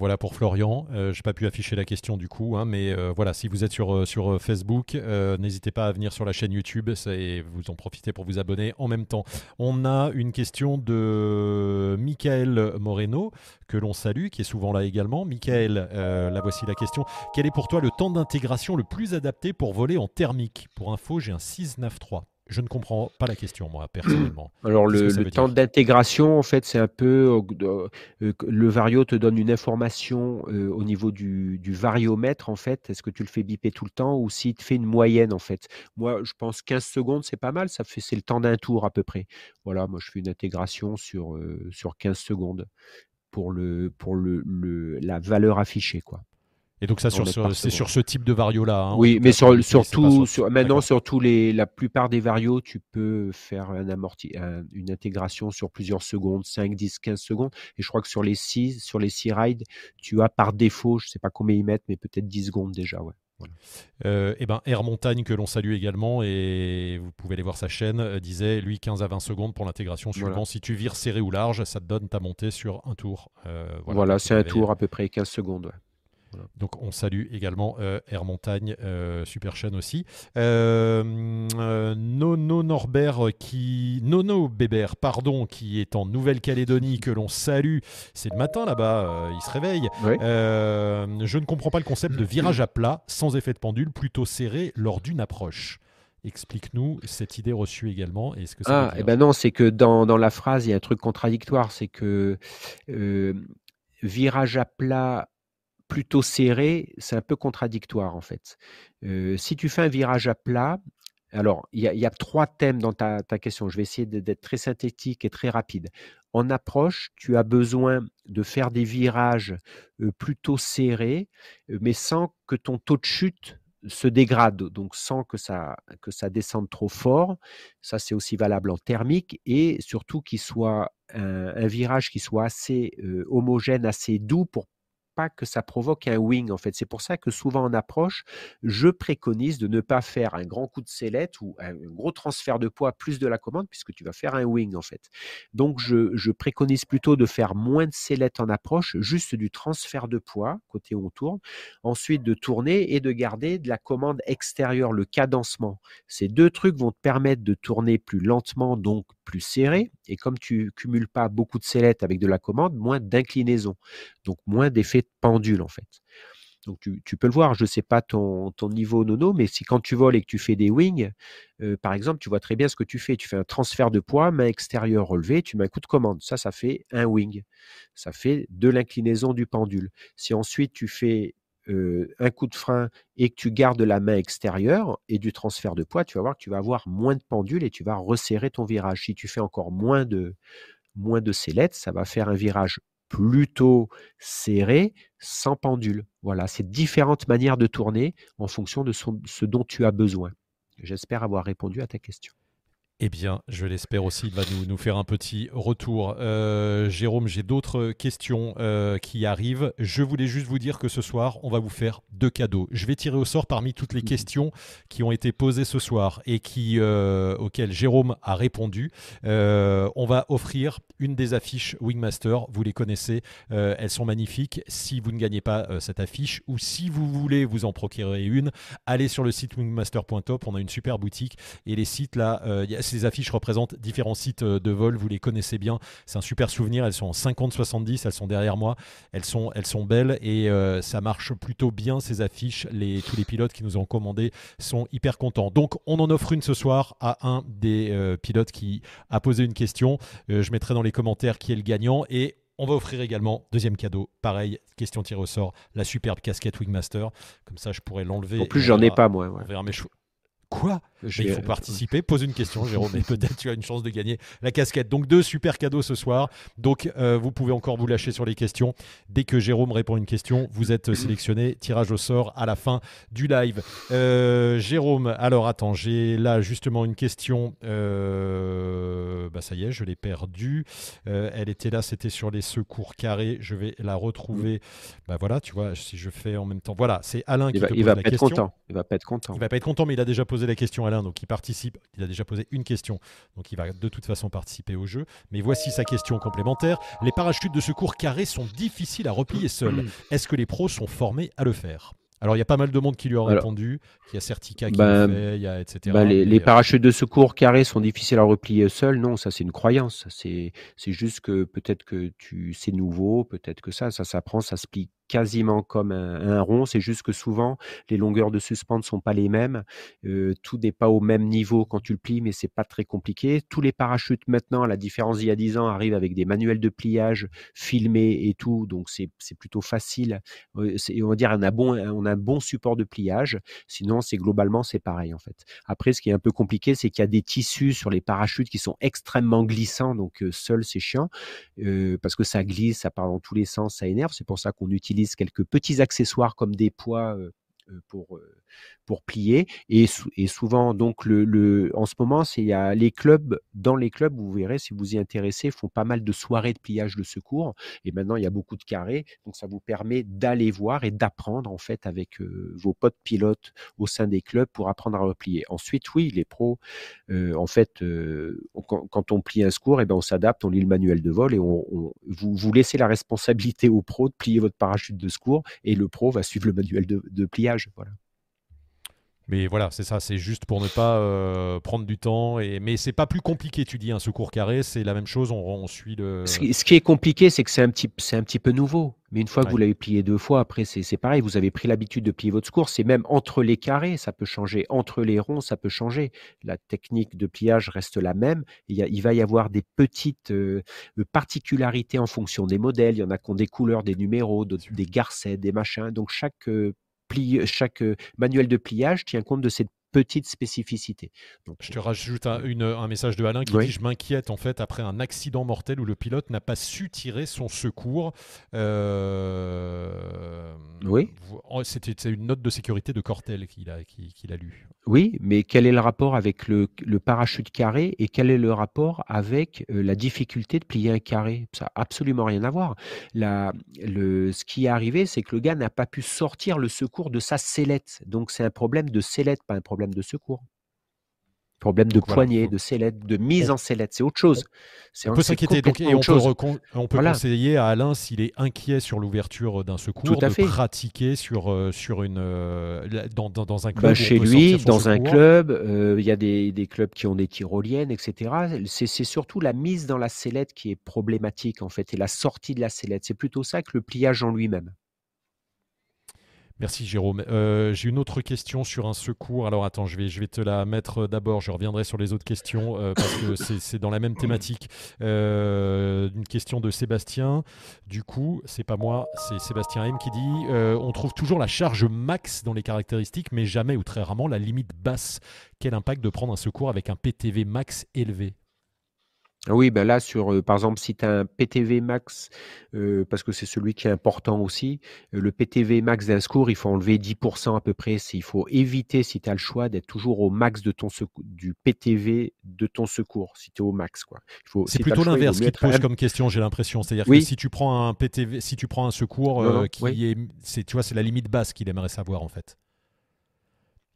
Voilà pour Florian. Euh, je n'ai pas pu afficher la question du coup, hein, mais euh, voilà, si vous êtes sur, euh, sur Facebook, n'hésitez pas à venir sur la chaîne YouTube et vous en profitez pour vous abonner en même temps. On a une question de Michael Moreno, que l'on salue, qui est souvent là également. Michael, la voici la question. Quel est pour toi le temps d'intégration le plus adapté pour voler en thermique? Pour info, j'ai un 693. Je ne comprends pas la question, moi, personnellement. Alors, le, temps d'intégration, en fait, c'est un peu. Euh, euh, le vario te donne une information euh, au niveau du, variomètre, en fait. Est-ce que tu le fais biper tout le temps ou s'il te fait une moyenne, en fait? Moi, je pense 15 secondes, c'est pas mal. Ça fait, c'est le temps d'un tour, à peu près. Voilà, moi, je fais une intégration sur, sur 15 secondes pour, le, pour le, la valeur affichée, quoi. Et donc ça, c'est sur ce type de vario-là. Hein, oui, mais sur, surtout, sur, maintenant, sur tous les, la plupart des varios, tu peux faire un amorti, une intégration sur plusieurs secondes, 5, 10, 15 secondes. Et je crois que sur les 6, sur les 6 rides, tu as par défaut, je ne sais pas combien ils mettent, mais peut-être 10 secondes déjà. Ouais. Euh, et ben Air Montagne que l'on salue également et vous pouvez aller voir sa chaîne euh, disait lui 15 à 20 secondes pour l'intégration suivant si tu vires serré ou large ça te donne ta montée sur un tour euh, voilà, c'est un tour à peu près 15 secondes donc on salue également euh, Air Montagne, euh, super chaîne aussi. Euh, Nono Norbert qui Nono Bébert, pardon, qui est en Nouvelle-Calédonie que l'on salue. C'est le matin là-bas, il se réveille. je ne comprends pas le concept de virage à plat sans effet de pendule, plutôt serré lors d'une approche. Explique-nous cette idée reçue également. Est-ce que ah, eh ben non, c'est que dans, dans, la phrase, il y a un truc contradictoire. C'est que virage à plat plutôt serré, c'est un peu contradictoire en fait. si tu fais un virage à plat, alors il y, a trois thèmes dans ta, question. Je vais essayer d'être très synthétique et très rapide. En approche, tu as besoin de faire des virages plutôt serrés, mais sans que ton taux de chute se dégrade, donc sans que ça, que ça descende trop fort. Ça, c'est aussi valable en thermique et surtout qu'il soit un, virage qui soit assez homogène, assez doux pour que ça provoque un wing en fait. C'est pour ça que souvent en approche, je préconise de ne pas faire un grand coup de sellette ou un gros transfert de poids plus de la commande puisque tu vas faire un wing en fait. Donc je, préconise plutôt de faire moins de sellette en approche, juste du transfert de poids côté où on tourne, ensuite de tourner et de garder de la commande extérieure, le cadencement. Ces deux trucs vont te permettre de tourner plus lentement, donc serré. Et comme tu cumules pas beaucoup de sellettes avec de la commande, moins d'inclinaison, donc moins d'effet pendule en fait. Donc tu, peux le voir, je sais pas ton, ton, niveau nono, mais si quand tu voles et que tu fais des wings, euh, par exemple, tu vois très bien ce que tu fais. Tu fais un transfert de poids, main extérieure relevée, tu mets un coup de commande. Ça, ça fait un wing. Ça fait de l'inclinaison du pendule. Si ensuite tu fais un coup de frein et que tu gardes la main extérieure et du transfert de poids, tu vas voir que tu vas avoir moins de pendule et tu vas resserrer ton virage. Si tu fais encore moins de, moins de sellettes, ça va faire un virage plutôt serré, sans pendule. Voilà, c'est différentes manières de tourner en fonction de ce dont tu as besoin. J'espère avoir répondu à ta question. Eh bien, je l'espère aussi, il va nous, faire un petit retour. Euh, Jérôme, j'ai d'autres questions euh, qui arrivent. Je voulais juste vous dire que ce soir, on va vous faire deux cadeaux. Je vais tirer au sort parmi toutes les mhm. questions qui ont été posées ce soir et qui, euh, auxquelles Jérôme a répondu. on va offrir une des affiches Wingmaster. Vous les connaissez, elles sont magnifiques. Si vous ne gagnez pas cette affiche ou si vous voulez vous en procurer une, allez sur le site wingmaster.top. On a une super boutique et les sites là, il y a ces affiches représentent différents sites euh, de vol, vous les connaissez bien. C'est un super souvenir. Elles sont en 50-70, elles sont derrière moi. Elles sont, elles sont belles et euh, ça marche plutôt bien ces affiches. Les, tous les pilotes qui nous ont commandé sont hyper contents. Donc on en offre une ce soir à un des euh, pilotes qui a posé une question. je mettrai dans les commentaires qui est le gagnant et on va offrir également, deuxième cadeau, pareil, question tirée au sort, la superbe casquette Wingmaster. Comme ça, je pourrais l'enlever. En plus, j'en ai pas, moi. On verra mes. Quoi il faut participer. Pose une question, Jérôme, et peut-être tu as une chance de gagner la casquette. Donc, deux super cadeaux ce soir. Donc, euh, vous pouvez encore vous lâcher sur les questions. Dès que Jérôme répond une question, vous êtes sélectionné. Tirage au sort à la fin du live. Euh, Jérôme, alors attends, j'ai là justement une question. Euh, bah, ça y est, je l'ai perdue. elle était là, c'était sur les secours carrés. Je vais la retrouver. Bah voilà, tu vois, si je fais en même temps. Voilà, c'est Alain qui va, te il va pas Être content. Il va pas être content. Il va pas être content, mais il a déjà posé la question donc il participe. Il a déjà posé une question, donc il va de toute façon participer au jeu. Mais voici sa question complémentaire. Les parachutes de secours carrés sont difficiles à replier seuls. Est-ce que les pros sont formés à le faire? Alors, il y a pas mal de monde qui lui a répondu. Il y a Certica qui le fait, il y a etc. Ben, les, euh, parachutes de secours carrés sont difficiles à replier seuls. Non, ça, c'est une croyance. C'est juste que peut-être que tu c'est nouveau, peut-être que ça, ça s'apprend, ça se plie quasiment comme un, rond. C'est juste que souvent, les longueurs de suspente ne sont pas les mêmes. Euh, tout n'est pas au même niveau quand tu le plies, mais c'est pas très compliqué. Tous les parachutes maintenant, à la différence d'il y a 10 ans, arrivent avec des manuels de pliage filmés et tout. Donc, c'est plutôt facile. Euh, on va dire, on a, bon, on a un bon support de pliage. Sinon, c'est globalement, c'est pareil, en fait. Après, ce qui est un peu compliqué, c'est qu'il y a des tissus sur les parachutes qui sont extrêmement glissants. Donc, euh, seul, c'est chiant. parce que ça glisse, ça part dans tous les sens, ça énerve. C'est pour ça qu'on utilise quelques petits accessoires comme des poids pour, pour plier. Et, souvent, donc, le, en ce moment, il y a les clubs, dans les clubs, vous verrez, si vous y intéressez, font pas mal de soirées de pliage de secours. Et maintenant, il y a beaucoup de carrés. Donc, ça vous permet d'aller voir et d'apprendre, en fait, avec vos potes pilotes au sein des clubs pour apprendre à replier. Ensuite, oui, les pros, en fait, quand, on plie un secours, et eh ben, on s'adapte, on lit le manuel de vol et on, vous, vous laissez la responsabilité au pro de plier votre parachute de secours et le pro va suivre le manuel de pliage. Voilà. Mais voilà, c'est ça, c'est juste pour ne pas euh, prendre du temps. Et... Mais c'est pas plus compliqué, tu dis, un secours carré, c'est la même chose, on, suit le. Ce qui est compliqué, c'est que c'est un, petit, un petit peu nouveau. Mais une fois que vous l'avez plié deux fois, après, c'est pareil, vous avez pris l'habitude de plier votre secours. C'est même entre les carrés, ça peut changer. Entre les ronds, ça peut changer. La technique de pliage reste la même. Il, il va y avoir des petites euh, particularités en fonction des modèles. Il y en a qui ont des couleurs, des numéros, des garcets, des machins. Donc chaque euh, chaque manuel de pliage tient compte de cette petite spécificité. je te rajoute un, un, message de Alain qui dit Je m'inquiète en fait après un accident mortel où le pilote n'a pas su tirer son secours. Euh, oui. C'était une note de sécurité de Cortel qu'il a, qu'il a lu. Oui, mais quel est le rapport avec le, parachute carré et quel est le rapport avec euh, la difficulté de plier un carré? Ça n'a absolument rien à voir. Ce qui est arrivé, c'est que le gars n'a pas pu sortir le secours de sa sellette. Donc c'est un problème de sellette, pas un problème de secours. Problème de poignée, de sellette, de mise en sellette, c'est autre chose. On peut s'inquiéter et on peut, on peut conseiller à Alain, s'il est inquiet sur l'ouverture d'un secours, de pratiquer sur, euh, sur une, euh, dans, dans, un club. Bah, chez lui, dans un club, euh, il y a des, des, clubs qui ont des tyroliennes, etc. C'est surtout la mise dans la sellette qui est problématique en fait, et la sortie de la sellette. C'est plutôt ça que le pliage en lui-même. Merci Jérôme. Euh, j'ai une autre question sur un secours. Alors attends, je vais, te la mettre d'abord. Je reviendrai sur les autres questions euh, parce que c'est dans la même thématique. Euh, une question de Sébastien. Du coup, c'est pas moi, c'est Sébastien M qui dit on trouve toujours la charge max dans les caractéristiques, mais jamais ou très rarement la limite basse. Quel impact de prendre un secours avec un PTV max élevé? Oui, ben là, sur, euh, par exemple, si tu as un PTV max, euh, parce que c'est celui qui est important aussi, euh, le PTV max d'un secours, il faut enlever 10% à peu près. Il faut éviter, si tu as le choix, d'être toujours au max de ton du PTV de ton secours, si tu es au max. Quoi. c'est plutôt l'inverse qui te pose comme question, j'ai l'impression. C'est-à-dire que si tu prends un PTV, si tu prends un secours qui est, c'est, tu vois, c'est la limite basse qu'il aimerait savoir en fait.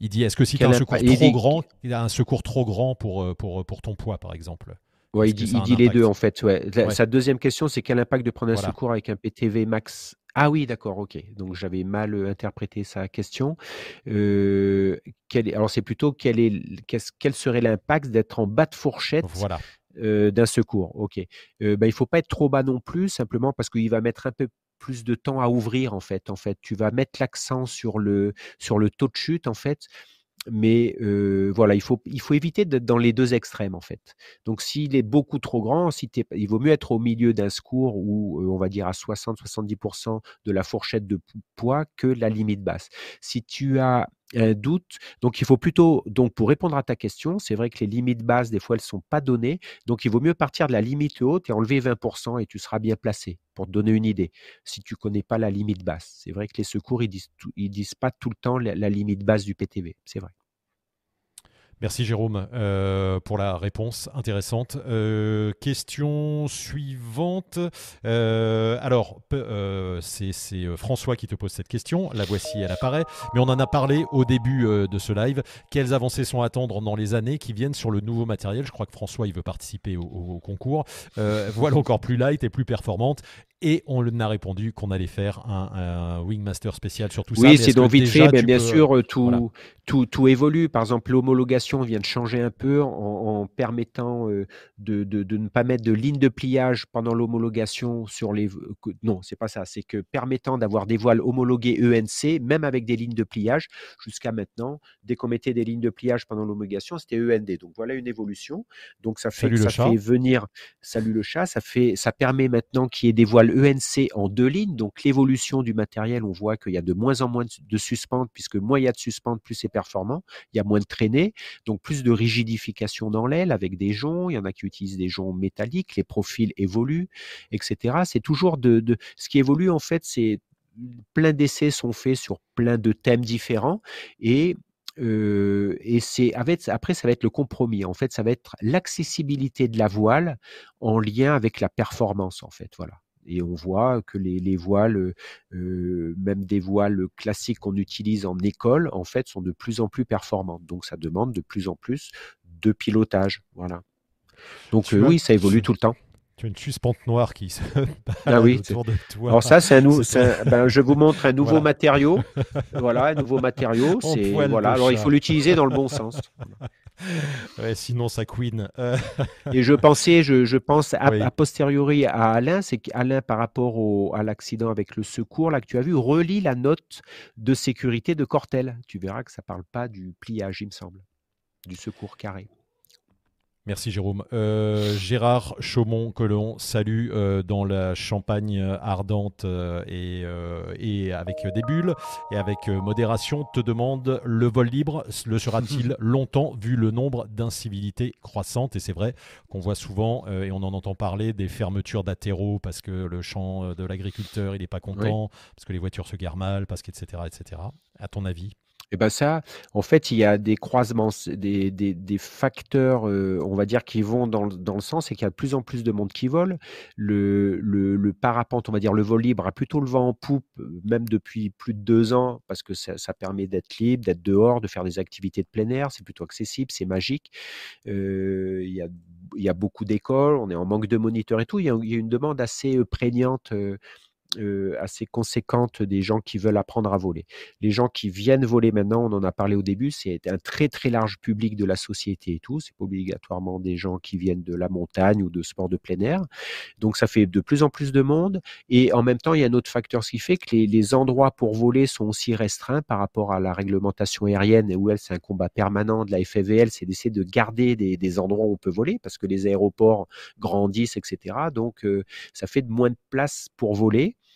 Il dit, est-ce que si tu as un secours trop grand, il a un secours trop grand pour, pour, pour ton poids, par exemple? Ouais, il dit, les deux en fait. Ouais. Sa deuxième question, c'est quel impact de prendre un secours avec un PTV max? Ah oui, d'accord, ok. Donc j'avais mal euh, interprété sa question. Euh, alors c'est plutôt quel, est, quel serait l'impact d'être en bas de fourchette euh, d'un secours? Ok. Euh, ben, il ne faut pas être trop bas non plus, simplement parce qu'il va mettre un peu plus de temps à ouvrir en fait. En fait, tu vas mettre l'accent sur le sur le taux de chute en fait mais voilà, il faut, éviter d'être dans les deux extrêmes en fait. Donc s'il est beaucoup trop grand, il vaut mieux être au milieu d'un secours où on va dire à 60-70% de la fourchette de poids que la limite basse. Si tu as un doute. Donc, il faut plutôt, donc pour répondre à ta question, c'est vrai que les limites basses, des fois, elles ne sont pas données. Donc, il vaut mieux partir de la limite haute et enlever 20% et tu seras bien placé pour te donner une idée. Si tu ne connais pas la limite basse, c'est vrai que les secours, ils disent, disent pas tout le temps la limite basse du PTV. C'est vrai. Merci Jérôme euh, pour la réponse intéressante. Euh, question suivante. Euh, alors, c'est François qui te pose cette question. La voici, elle apparaît. Mais on en a parlé au début de ce live. Quelles avancées sont à attendre dans les années qui viennent sur le nouveau matériel? Je crois que François, il veut participer au, au concours. voilà encore plus light et plus performante. Et on a répondu qu'on allait faire un, Wingmaster spécial sur tout ça. Oui, c'est donc vite fait. Bien sûr, tout, tout, tout, évolue. Par exemple, l'homologation vient de changer un peu en, permettant euh, de, de, de, ne pas mettre de ligne de pliage pendant l'homologation sur les. Non, c'est pas ça. C'est que permettant d'avoir des voiles homologuées ENC, même avec des lignes de pliage. Jusqu'à maintenant, dès qu'on mettait des lignes de pliage pendant l'homologation, c'était END. Donc voilà une évolution. Donc ça fait, ça fait venir. Salut le chat. Ça, fait, ça permet maintenant qu'il y ait des voiles ENC en deux lignes. Donc l'évolution du matériel, on voit qu'il y a de moins en moins de suspentes, puisque moins il y a de suspentes, plus c'est performant. Il y a moins de traînées, donc plus de rigidification dans l'aile avec des joncs. Il y en a qui utilisent des joncs métalliques, les profils évoluent, etc. C'est toujours de, de... Ce qui évolue, en fait, c'est plein d'essais sont faits sur plein de thèmes différents et euh, et c'est après ça va être le compromis. En fait, ça va être l'accessibilité de la voile en lien avec la performance. En fait, voilà. Et on voit que les, voiles, euh, même des voiles classiques qu'on utilise en école, en fait, sont de plus en plus performantes. Donc, ça demande de plus en plus de pilotage. Voilà. Donc, euh, oui, ça évolue tout le temps. Tu as une suspente noire qui se ah oui. autour de toi. Alors ça, c'est un, nouveau. Ben, je vous montre un nouveau matériau. Voilà, un nouveau matériau. C'est voilà. Alors il faut l'utiliser dans le bon sens. sinon, ça queen. Euh. Et je pensais, je, pense a, posteriori à Alain, c'est qu'Alain, par rapport à l'accident avec le secours là que tu as vu, relit la note de sécurité de Cortel. Tu verras que ça parle pas du pliage, il me semble, du secours carré. Merci Jérôme. Euh, Gérard Chaumont-Colon, salut euh, dans la Champagne ardente euh, et, et, avec des bulles et avec modération, te demande le vol libre, le sera-t-il longtemps vu le nombre d'incivilités croissantes? Et c'est vrai qu'on voit souvent, et on en entend parler, des fermetures d'atéraux parce que le champ de l'agriculteur il n'est pas content, parce que les voitures se garent mal, parce qu'etc. etc. À ton avis? Et ben ça, en fait, il y a des croisements, des, des, facteurs, euh, on va dire, qui vont dans, dans le sens et qu'il y a de plus en plus de monde qui vole. Le, le, parapente, on va dire, le vol libre a plutôt le vent en poupe, euh, même depuis plus de deux ans, parce que ça, permet d'être libre, d'être dehors, de faire des activités de plein air. C'est plutôt accessible, c'est magique. Euh, il, y a, il y a beaucoup d'écoles, on est en manque de moniteurs et tout. Il y a, une demande assez prégnante assez conséquente des gens qui veulent apprendre à voler. Les gens qui viennent voler maintenant, on en a parlé au début, c'est un très très large public de la société et tout. C'est pas obligatoirement des gens qui viennent de la montagne ou de sport de plein air. Donc ça fait de plus en plus de monde. Et en même temps, il y a un autre facteur ce qui fait que les, endroits pour voler sont aussi restreints par rapport à la réglementation aérienne où elle c'est un combat permanent de la FFVL, c'est d'essayer de garder des, endroits où on peut voler parce que les aéroports grandissent, etc. Donc euh, ça fait de moins de place pour voler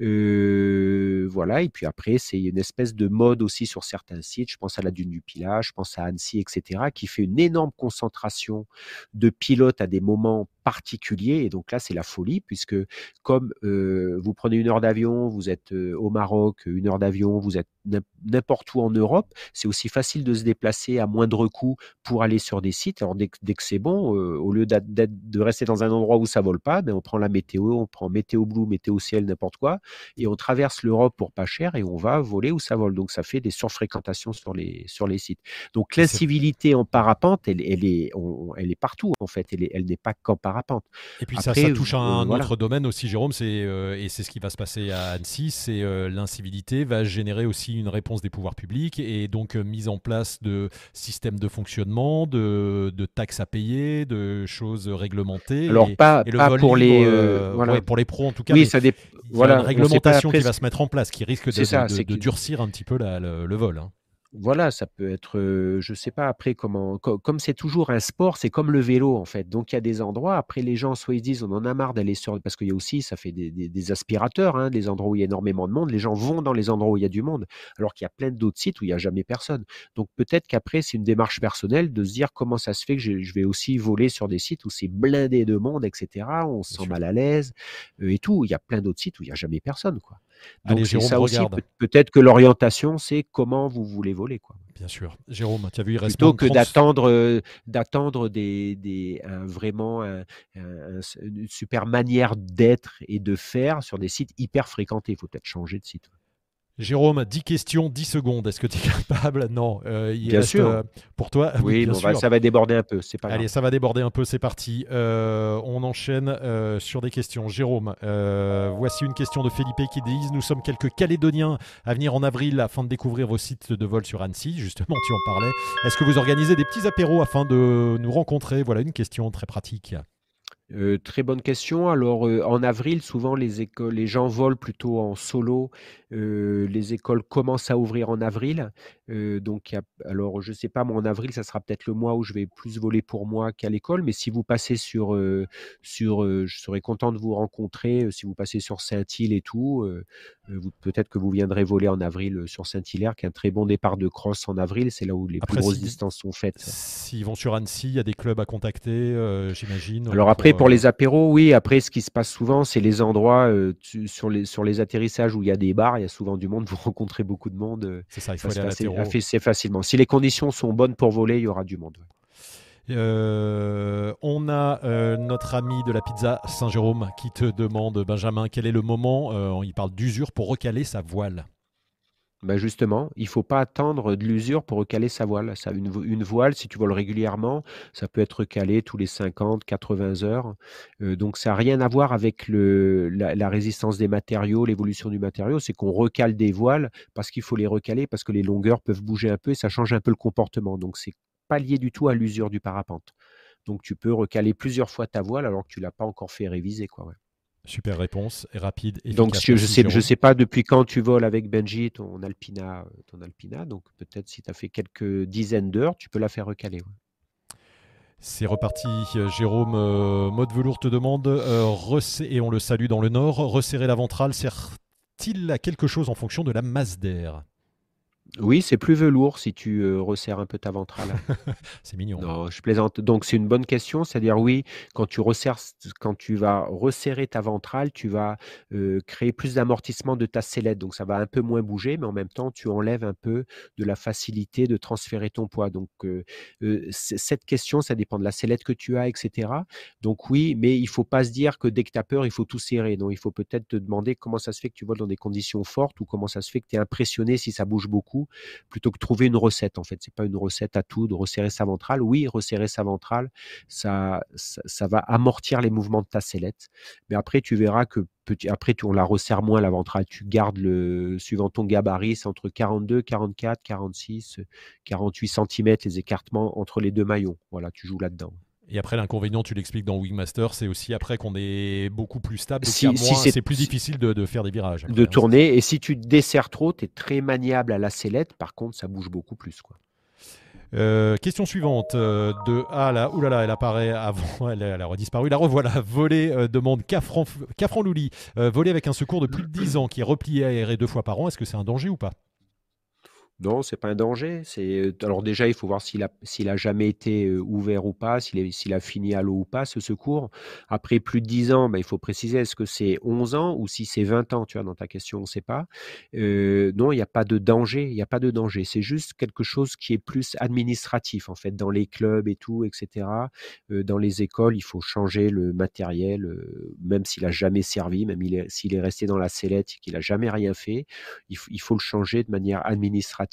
voilà, et puis après, c'est une espèce de mode aussi sur certains sites. Je pense à la Dune du Pilat, je pense à Annecy, etc., qui fait une énorme concentration de pilotes à des moments particulier. Et donc là, c'est la folie, puisque comme vous prenez une heure d'avion, vous êtes au Maroc, une heure d'avion, vous êtes n'importe où en Europe, c'est aussi facile de se déplacer à moindre coût pour aller sur des sites. Alors dès, que c'est bon, au lieu de rester dans un endroit où ça vole pas, ben, on prend la météo, on prend météo blue, météo ciel, n'importe quoi, et on traverse l'Europe pour pas cher et on va voler où ça vole. Donc ça fait des surfréquentations sur les, sur les sites. Donc l'incivilité en parapente, elle, elle, est, elle est partout en fait, elle n'est pas qu'en parapente et puis ça, ça, touche à un autre domaine aussi, Jérôme, c'est euh, et c'est ce qui va se passer à Annecy, c'est euh, l'incivilité va générer aussi une réponse des pouvoirs publics et donc euh, mise en place de systèmes de fonctionnement, de, de, taxes à payer, de choses réglementées. Alors pas, pour les pour les pros en tout cas. Oui, ça dépend. Voilà, réglementation qui va se mettre en place, qui risque de, de, durcir un petit peu le, vol. Hein. Voilà, ça peut être, je sais pas après comment, comme c'est toujours un sport, c'est comme le vélo en fait. Donc il y a des endroits, après les gens soit ils disent on en a marre d'aller sur, parce qu'il y a aussi, ça fait des, aspirateurs, hein, des endroits où il y a énormément de monde. Les gens vont dans les endroits où il y a du monde, alors qu'il y a plein d'autres sites où il y a jamais personne. Donc peut-être qu'après c'est une démarche personnelle de se dire comment ça se fait que je, vais aussi voler sur des sites où c'est blindé de monde, etc. On se sent mal à l'aise et tout. Il y a plein d'autres sites où il y a jamais personne, quoi. Donc c'est ça aussi. Peut-être que l'orientation, c'est comment vous voulez voler. Quoi. Bien sûr. Jérôme, tu as vu, il reste Plutôt que d'attendre, euh, d'attendre des, des vraiment une super manière d'être et de faire sur des sites hyper fréquentés. Il faut peut-être changer de site. Jérôme, 10 questions, 10 secondes. Est-ce que tu es capable? Non. Euh, bien sûr. Euh, pour toi Oui, bon, bah, ça va déborder un peu. C'est pas Allez, ça va déborder un peu. C'est parti. Euh, on enchaîne sur des questions. Jérôme, voici une question de Philippe qui dit Nous sommes quelques Calédoniens à venir en avril afin de découvrir vos sites de vol sur Annecy. Justement, tu en parlais. Est-ce que vous organisez des petits apéros afin de nous rencontrer? Voilà une question très pratique. Euh, très bonne question. Alors, euh, en avril, souvent les écoles, les gens volent plutôt en solo. Euh, les écoles commencent à ouvrir en avril. donc, alors, je sais pas, moi, en avril, ça sera peut-être le mois où je vais plus voler pour moi qu'à l'école. Mais si vous passez sur, sur, je serais content de vous rencontrer. si vous passez sur Saint-Île et tout, peut-être que vous viendrez voler en avril sur Saint-Hilaire, qui est un très bon départ de cross en avril. C'est là où les plus grosses distances sont faites. S'ils vont sur Annecy, il y a des clubs à contacter, j'imagine. Alors après, pour les apéros, oui. Après, ce qui se passe souvent, c'est les endroits euh, sur, les, sur les atterrissages où il y a des bars, il y a souvent du monde, vous rencontrez beaucoup de monde. Euh, c'est ça, il faut aller à facilement. Si les conditions sont bonnes pour voler, il y aura du monde. Euh, on a notre ami de la pizza Saint-Jérôme qui te demande, Benjamin, quel est le moment, il parle d'usure, pour recaler sa voile? Bah, justement, il faut pas attendre de l'usure pour recaler sa voile. Une, voile, si tu voles régulièrement, ça peut être recalé tous les 50, 80 heures. Donc ça n'a rien à voir avec la, résistance des matériaux, l'évolution du matériau. C'est qu'on recale des voiles parce qu'il faut les recaler, parce que les longueurs peuvent bouger un peu et ça change un peu le comportement. Donc c'est pas lié du tout à l'usure du parapente. Donc tu peux recaler plusieurs fois ta voile alors que tu l'as pas encore fait réviser. Quoi, Super réponse, et rapide. Donc je, ne sais, je sais pas depuis quand tu voles avec Benji ton Alpina, ton Alpina. Donc peut-être si tu as fait quelques dizaines d'heures, tu peux la faire recaler. C'est reparti, Jérôme Mode Velours te demande, et on le salue dans le nord, resserrer la ventrale sert-il à quelque chose en fonction de la masse d'air oui, c'est plus velours si tu, resserres un peu ta ventrale. C'est mignon. Non, je plaisante. Donc c'est une bonne question, c'est-à-dire oui, quand tu resserres quand tu vas resserrer ta ventrale, tu vas, créer plus d'amortissement de ta sellette, donc ça va un peu moins bouger, mais en même temps, tu enlèves un peu de la facilité de transférer ton poids. Donc, cette question, ça dépend de la sellette que tu as etc. Donc oui, mais il faut pas se dire que dès que tu as peur, il faut tout serrer. Non, il faut peut-être te demander comment ça se fait que tu voles dans des conditions fortes ou comment ça se fait que tu es impressionné si ça bouge beaucoup plutôt que trouver une recette. En fait, c'est pas une recette à tout de resserrer sa ventrale. Oui, resserrer sa ventrale, ça, ça, va amortir les mouvements de ta sellette. Mais après, tu verras que après, tu, on la resserre moins la ventrale. Tu gardes le, suivant ton gabarit, c'est entre 42, 44, 46, 48 cm les écartements entre les deux maillons. Voilà, tu joues là-dedans. Et après, l'inconvénient, tu l'expliques dans Wingmaster, c'est aussi après qu'on est beaucoup plus stable. Si, c'est plus difficile de, faire des virages. de hein, tourner. Et si tu desserres trop, tu es très maniable à la sellette. Par contre, ça bouge beaucoup plus. Quoi. Euh, question suivante euh, de Ah là, oulala, elle apparaît avant, elle, elle a redisparu. La revoilà. Voler euh, demande Cafran, Louli. voler avec un secours de plus de 10 ans qui est replié aéré deux fois par an, est-ce que c'est un danger ou pas? Non, c'est pas un danger. C'est alors déjà, il faut voir s'il a jamais été ouvert ou pas, s'il s'il a fini à l'eau ou pas ce secours. Après plus de 10 ans, ben, il faut préciser est-ce que c'est 11 ans ou si c'est 20 ans. Tu vois, dans ta question, on ne sait pas. non, il n'y a pas de danger. Il y a pas de danger. C'est juste quelque chose qui est plus administratif en fait dans les clubs et tout, etc. dans les écoles, il faut changer le matériel, même s'il a jamais servi, même s'il est resté dans la sellette et qu'il a jamais rien fait, il faut le changer de manière administrative.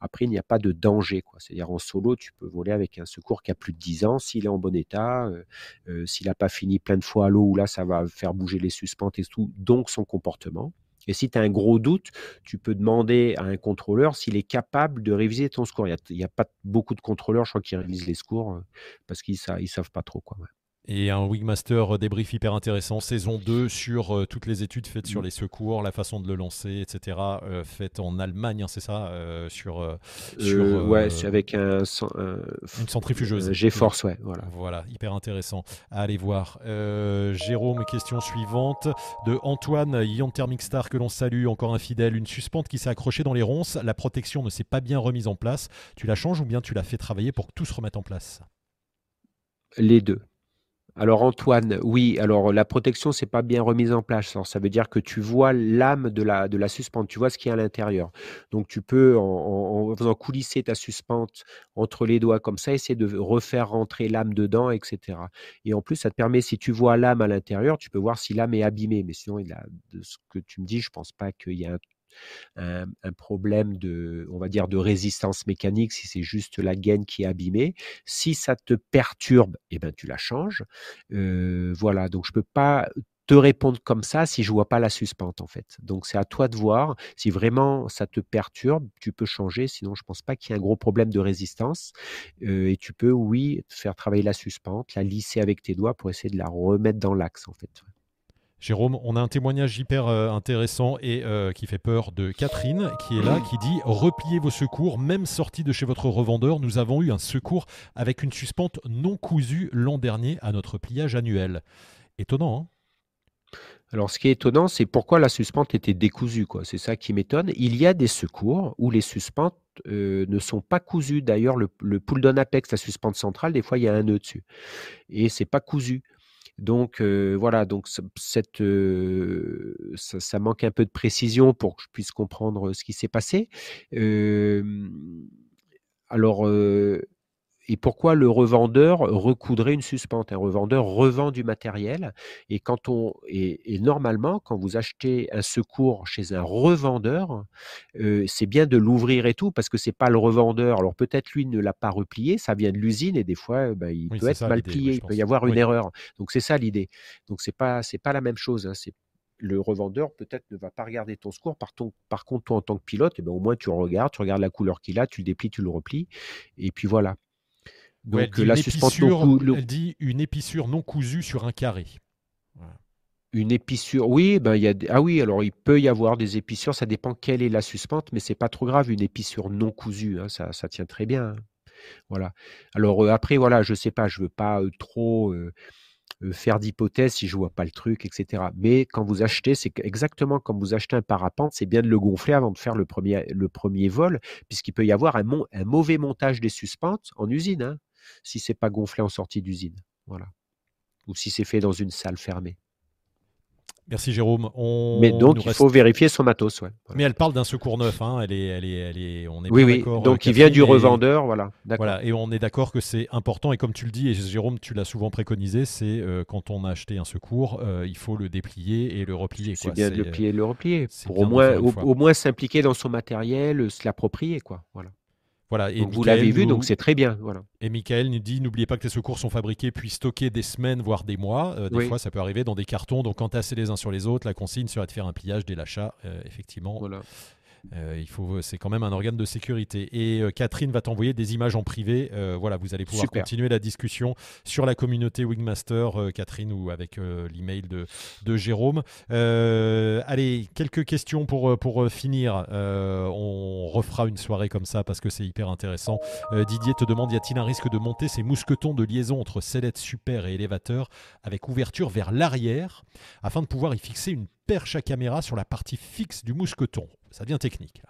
Après, il n'y a pas de danger. C'est-à-dire en solo, tu peux voler avec un secours qui a plus de 10 ans, s'il est en bon état, euh, euh, s'il n'a pas fini plein de fois à l'eau, où là, ça va faire bouger les suspentes et tout, donc son comportement. Et si tu as un gros doute, tu peux demander à un contrôleur s'il est capable de réviser ton score. Il n'y a, pas beaucoup de contrôleurs, je crois, qui révisent les scores euh, parce qu'ils ne savent pas trop. Quoi, et un Wingmaster débrief hyper intéressant, saison 2, sur euh, toutes les études faites sur mm. les secours, la façon de le lancer, etc. Euh, faites en Allemagne, hein, c'est ça euh, sur, sur Ouais, avec un, une centrifugeuse. G-Force, ouais. Voilà. voilà, hyper intéressant. À aller voir. Jérôme, question suivante de Antoine, Ion Thermic Star, que l'on salue, encore un fidèle. Une suspente qui s'est accrochée dans les ronces, la protection ne s'est pas bien remise en place. Tu la changes ou bien tu la fais travailler pour que tout se remette en place? Les deux. Alors Antoine, oui, alors la protection, c'est pas bien remise en place. ça veut dire que tu vois l'âme de la, de suspente, tu vois ce qu'il y a à l'intérieur. Donc tu peux, en, faisant coulisser ta suspente entre les doigts comme ça, essayer de refaire rentrer l'âme dedans, etc. Et en plus, ça te permet, si tu vois l'âme à l'intérieur, tu peux voir si l'âme est abîmée. Mais sinon, de ce que tu me dis, je pense pas qu'il y a un un, problème de, on va dire, de résistance mécanique, si c'est juste la gaine qui est abîmée. Si ça te perturbe, eh ben, tu la changes. Euh, voilà, donc je peux pas te répondre comme ça si je vois pas la suspente en fait. Donc c'est à toi de voir si vraiment ça te perturbe, tu peux changer. Sinon je pense pas qu'il y ait un gros problème de résistance euh, et tu peux oui faire travailler la suspente, la lisser avec tes doigts pour essayer de la remettre dans l'axe en fait. Jérôme, on a un témoignage hyper euh, intéressant et euh, qui fait peur de Catherine, qui est là, qui dit Repliez vos secours, même sorti de chez votre revendeur, nous avons eu un secours avec une suspente non cousue l'an dernier à notre pliage annuel. Étonnant, hein? Alors, ce qui est étonnant, c'est pourquoi la suspente était décousue. C'est ça qui m'étonne. Il y a des secours où les suspentes euh, ne sont pas cousues. D'ailleurs, le, le down apex, la suspente centrale, des fois, il y a un nœud dessus. Et c'est pas cousu. Donc voilà, donc cette, ça, manque un peu de précision pour que je puisse comprendre ce qui s'est passé. alors et pourquoi le revendeur recoudrait une suspente? Un revendeur revend du matériel et quand on et, normalement quand vous achetez un secours chez un revendeur, euh, c'est bien de l'ouvrir et tout parce que c'est pas le revendeur. Alors peut-être lui ne l'a pas replié, ça vient de l'usine et des fois bah, il peut être mal plié, il peut y avoir une erreur. Donc c'est ça l'idée. Donc c'est pas c'est pas la même chose. Hein. C'est le revendeur peut-être ne va pas regarder ton secours. Par, par contre, toi, en tant que pilote, eh ben, au moins tu regardes, tu regardes la couleur qu'il a, tu le déplies, tu le replies. Et puis voilà. Donc la suspension. Elle dit une épissure non cousue sur un carré. Une épissure, oui, ben il y a, ah oui, alors il peut y avoir des épissures, ça dépend quelle est la suspente, mais c'est pas trop grave, une épissure non cousue, hein, ça, ça, tient très bien. Hein. Voilà. Alors après, voilà, je sais pas, je veux pas trop faire d'hypothèses si je vois pas le truc, etc. Mais quand vous achetez, c'est exactement comme vous achetez un parapente, c'est bien de le gonfler avant de faire le premier, le premier vol, puisqu'il peut y avoir un, un, mauvais montage des suspentes en usine, hein, si c'est pas gonflé en sortie d'usine. Voilà. Ou si c'est fait dans une salle fermée. Merci Jérôme. On mais donc il faut vérifier son matos. Ouais. Mais elle parle d'un secours neuf. Hein. Elle est, elle est, elle est, on est oui, oui. Donc il vient du revendeur, voilà. Voilà. Et on est d'accord que c'est important. Et comme tu le dis, et Jérôme, tu l'as souvent préconisé, c'est euh, quand on a acheté un secours, euh, il faut le déplier et le replier. C'est bien de le plier et le replier pour au moins, au, moins s'impliquer dans son matériel, se l'approprier, quoi. Voilà. Voilà, et vous l'avez vu, donc c'est très bien. Voilà. Et Michael nous dit n'oubliez pas que les secours sont fabriqués puis stockés des semaines, voire des mois. Euh, des fois, ça peut arriver dans des cartons. Donc, entassés les uns sur les autres, la consigne serait de faire un pliage dès l'achat. Euh, effectivement, voilà. Euh, il faut, c'est quand même un organe de sécurité. Et euh, Catherine va t'envoyer des images en privé. Euh, voilà, vous allez pouvoir continuer la discussion sur la communauté Wingmaster, Catherine, ou avec l'email de, de Jérôme. allez, quelques questions pour, pour finir. on refera une soirée comme ça parce que c'est hyper intéressant. Didier te demande y a-t-il un risque de monter ces mousquetons de liaison entre sellette super et élévateur avec ouverture vers l'arrière afin de pouvoir y fixer une perche à caméra sur la partie fixe du mousqueton? Ça devient technique.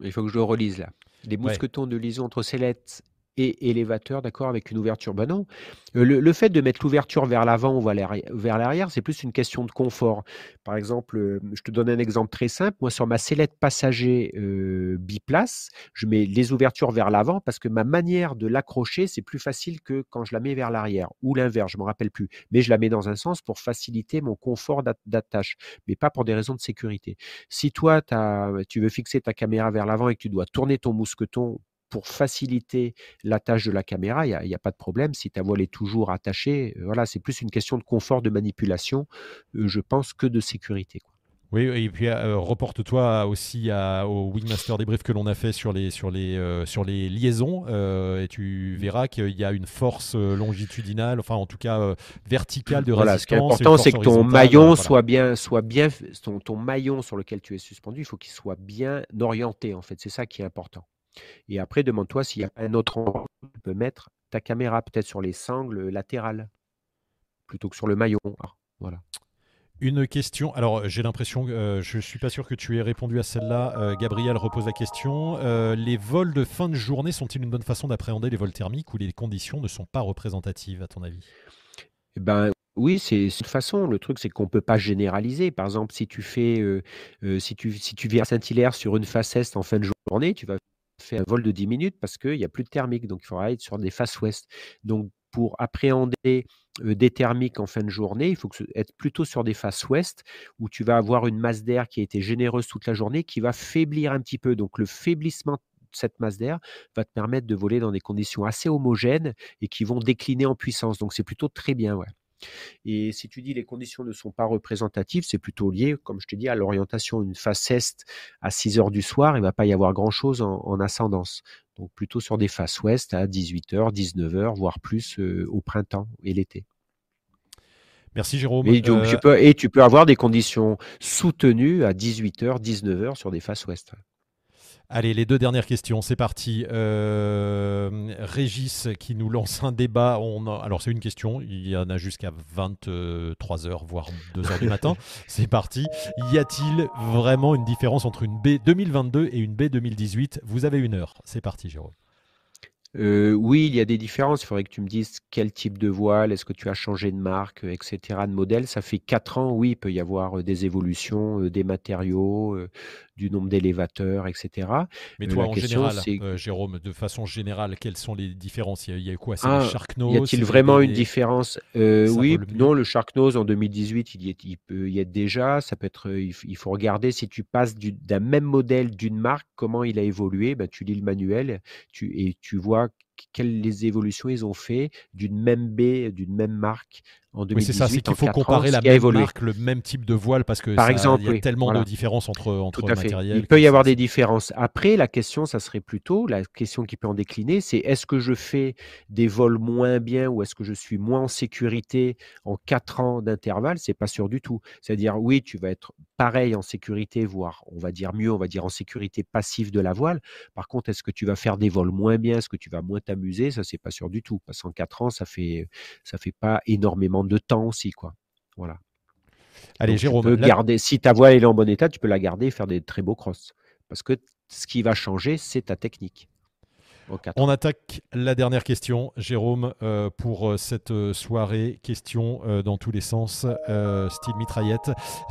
Il faut que je le relise là. Les mousquetons de liaison entre sellette et élévateur, d'accord, avec une ouverture. Ben non. Euh, le, fait de mettre l'ouverture vers l'avant ou vers l'arrière, c'est plus une question de confort. Par exemple, euh, je te donne un exemple très simple. Moi, sur ma sellette passager euh, biplace, je mets les ouvertures vers l'avant parce que ma manière de l'accrocher, c'est plus facile que quand je la mets vers l'arrière ou l'inverse, je ne me rappelle plus. Mais je la mets dans un sens pour faciliter mon confort d'attache, mais pas pour des raisons de sécurité. Si toi, tu veux fixer ta caméra vers l'avant et que tu dois tourner ton mousqueton pour faciliter la tâche de la caméra, il n'y a, pas de problème. Si ta voile est toujours attachée, euh, voilà, c'est plus une question de confort de manipulation, euh, je pense, que de sécurité. Oui, et puis euh, reporte-toi aussi au Wingmaster débrief que l'on a fait sur les, sur les, sur les liaisons et tu verras qu'il y a une force longitudinale, enfin en tout cas verticale de voilà, Ce qui est important, c'est que ton maillon soit bien, soit bien ton, ton maillon sur lequel tu es suspendu, il faut qu'il soit bien orienté en fait. C'est ça qui est important. Et après, demande-toi s'il y a un autre endroit où tu peux mettre ta caméra, peut-être sur les sangles latérales, plutôt que sur le maillon. Ah, voilà. Une question. Alors, j'ai l'impression, euh, je ne suis pas sûr que tu aies répondu à celle-là. Euh, Gabriel repose la question. Euh, les vols de fin de journée sont-ils une bonne façon d'appréhender les vols thermiques ou les conditions ne sont pas représentatives, à ton avis? Eh ben, oui, c'est une façon. Le truc, c'est qu'on ne peut pas généraliser. Par exemple, si tu fais, si tu, si tu viens à Saint-Hilaire sur une face est en fin de journée, tu vas fait un vol de 10 minutes parce qu'il n'y a plus de thermique. Donc, il faudra être sur des faces ouest. Donc, pour appréhender des thermiques en fin de journée, il faut être plutôt sur des faces ouest où tu vas avoir une masse d'air qui a été généreuse toute la journée qui va faiblir un petit peu. Donc, le faiblissement de cette masse d'air va te permettre de voler dans des conditions assez homogènes et qui vont décliner en puissance. Donc, c'est plutôt très bien. Et si tu dis les conditions ne sont pas représentatives, c'est plutôt lié, comme je te dis, à l'orientation. Une face est à 6 heures du soir, il ne va pas y avoir grand-chose en, ascendance. Donc plutôt sur des faces ouest à 18h, 19h, voire plus euh, au printemps et l'été. Merci Jérôme. Et, donc, tu euh, peux, et tu peux avoir des conditions soutenues à 18h, 19h sur des faces ouest. Allez, les deux dernières questions, c'est parti. Euh, Régis qui nous lance un débat. On Alors, c'est une question, il y en a jusqu'à 23h, voire 2h du matin. c'est parti. Y a-t-il vraiment une différence entre une B 2022 et une B 2018 Vous avez une heure. C'est parti, Jérôme. Euh, oui, il y a des différences. Il faudrait que tu me dises quel type de voile, est-ce que tu as changé de marque, etc., de modèle. Ça fait quatre ans, oui, il peut y avoir des évolutions, des matériaux, du nombre d'élévateurs, etc. Mais toi, en général, Jérôme, de façon générale, quelles sont les différences? Il y a, quoi? C'est ah, Y a-t-il vraiment une différence? Oui, non, le Sharknose en 2018, il, y peut y être déjà. Ça peut être, il faut regarder si tu passes d'un même modèle d'une marque, comment il a évolué. Ben, tu lis le manuel tu, et tu vois quelles les évolutions ils ont fait d'une même baie, d'une même marque en 2018. c'est ça, c'est qu'il faut comparer la même marque, le même type de voile, parce que Par exemple, il y a tellement de différences entre, entre Tout à fait. matériels. Il peut y avoir des différences. Après, la question, ça serait plutôt, la question qui peut en décliner, c'est est-ce que je fais des vols moins bien ou est-ce que je suis moins en sécurité en quatre ans d'intervalle? C'est pas sûr du tout. C'est-à-dire, oui, tu vas être pareil en sécurité, voire on va dire mieux, on va dire en sécurité passive de la voile. Par contre, est-ce que tu vas faire des vols moins bien? Est-ce que tu vas moins t'amuser? Ça, c'est pas sûr du tout. Parce qu'en quatre ans, ça fait, ça fait pas énormément de temps aussi, quoi. Voilà. Allez, Donc, tu Jérôme, peux là- garder, si ta voile est en bon état, tu peux la garder et faire des très beaux crosses. Parce que ce qui va changer, c'est ta technique. On attaque la dernière question, Jérôme, euh, pour euh, cette euh, soirée. Question euh, dans tous les sens, euh, style mitraillette.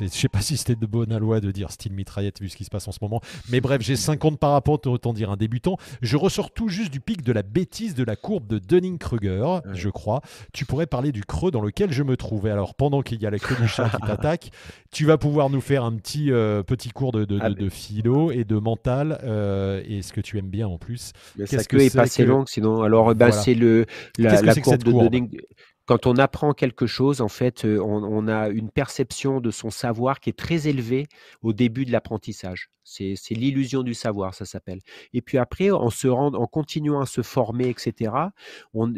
Je sais pas si c'était de bonne loi de dire style mitraillette vu ce qui se passe en ce moment. Mais bref, j'ai 50 parapentes, autant dire un débutant. Je ressors tout juste du pic de la bêtise de la courbe de Dunning-Kruger, je crois. Tu pourrais parler du creux dans lequel je me trouvais. Alors, pendant qu'il y a la queue du chat qui t'attaque, tu vas pouvoir nous faire un petit, petit cours de, de, de- de philo et de mental, et ce que tu aimes bien en plus. Sa Qu'est-ce queue que est pas c'est assez que- longue, sinon. Alors, ben, Voilà. c'est le la, courbe de courbe Dunning. Quand on apprend quelque chose, en fait, euh, on, on a une perception de son savoir qui est très élevée au début de l'apprentissage. C'est l'illusion du savoir, ça s'appelle. Et puis après, en se rend, en continuant à se former, etc., on,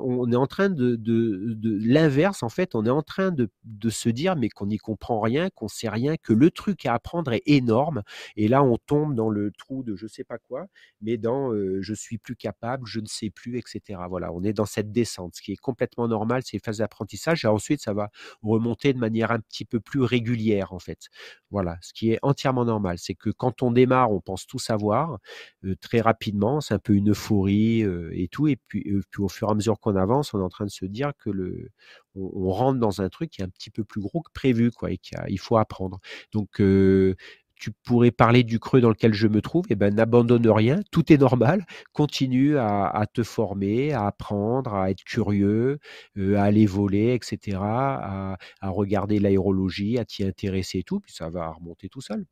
on est en train de, de, de l'inverse. En fait, on est en train de, de se dire, mais qu'on n'y comprend rien, qu'on sait rien, que le truc à apprendre est énorme. Et là, on tombe dans le trou de je sais pas quoi, mais dans euh, je suis plus capable, je ne sais plus, etc. Voilà, on est dans cette descente, ce qui est complètement normal, c'est les phases d'apprentissage. Et ensuite, ça va remonter de manière un petit peu plus régulière, en fait. Voilà, ce qui est entièrement normal, c'est que quand on démarre, on pense tout savoir euh, très rapidement, c'est un peu une euphorie euh, et tout, et puis, au fur et à mesure qu'on avance, on est en train de se dire que le, on, rentre dans un truc qui est un petit peu plus gros que prévu, quoi, et qu'il faut apprendre. Donc euh, tu pourrais parler du creux dans lequel je me trouve, et ben n'abandonne rien, tout est normal, continue à, te former, à apprendre, à être curieux, à aller voler, etc., à, à regarder l'aérologie, à t'y intéresser et tout, puis ça va remonter tout seul.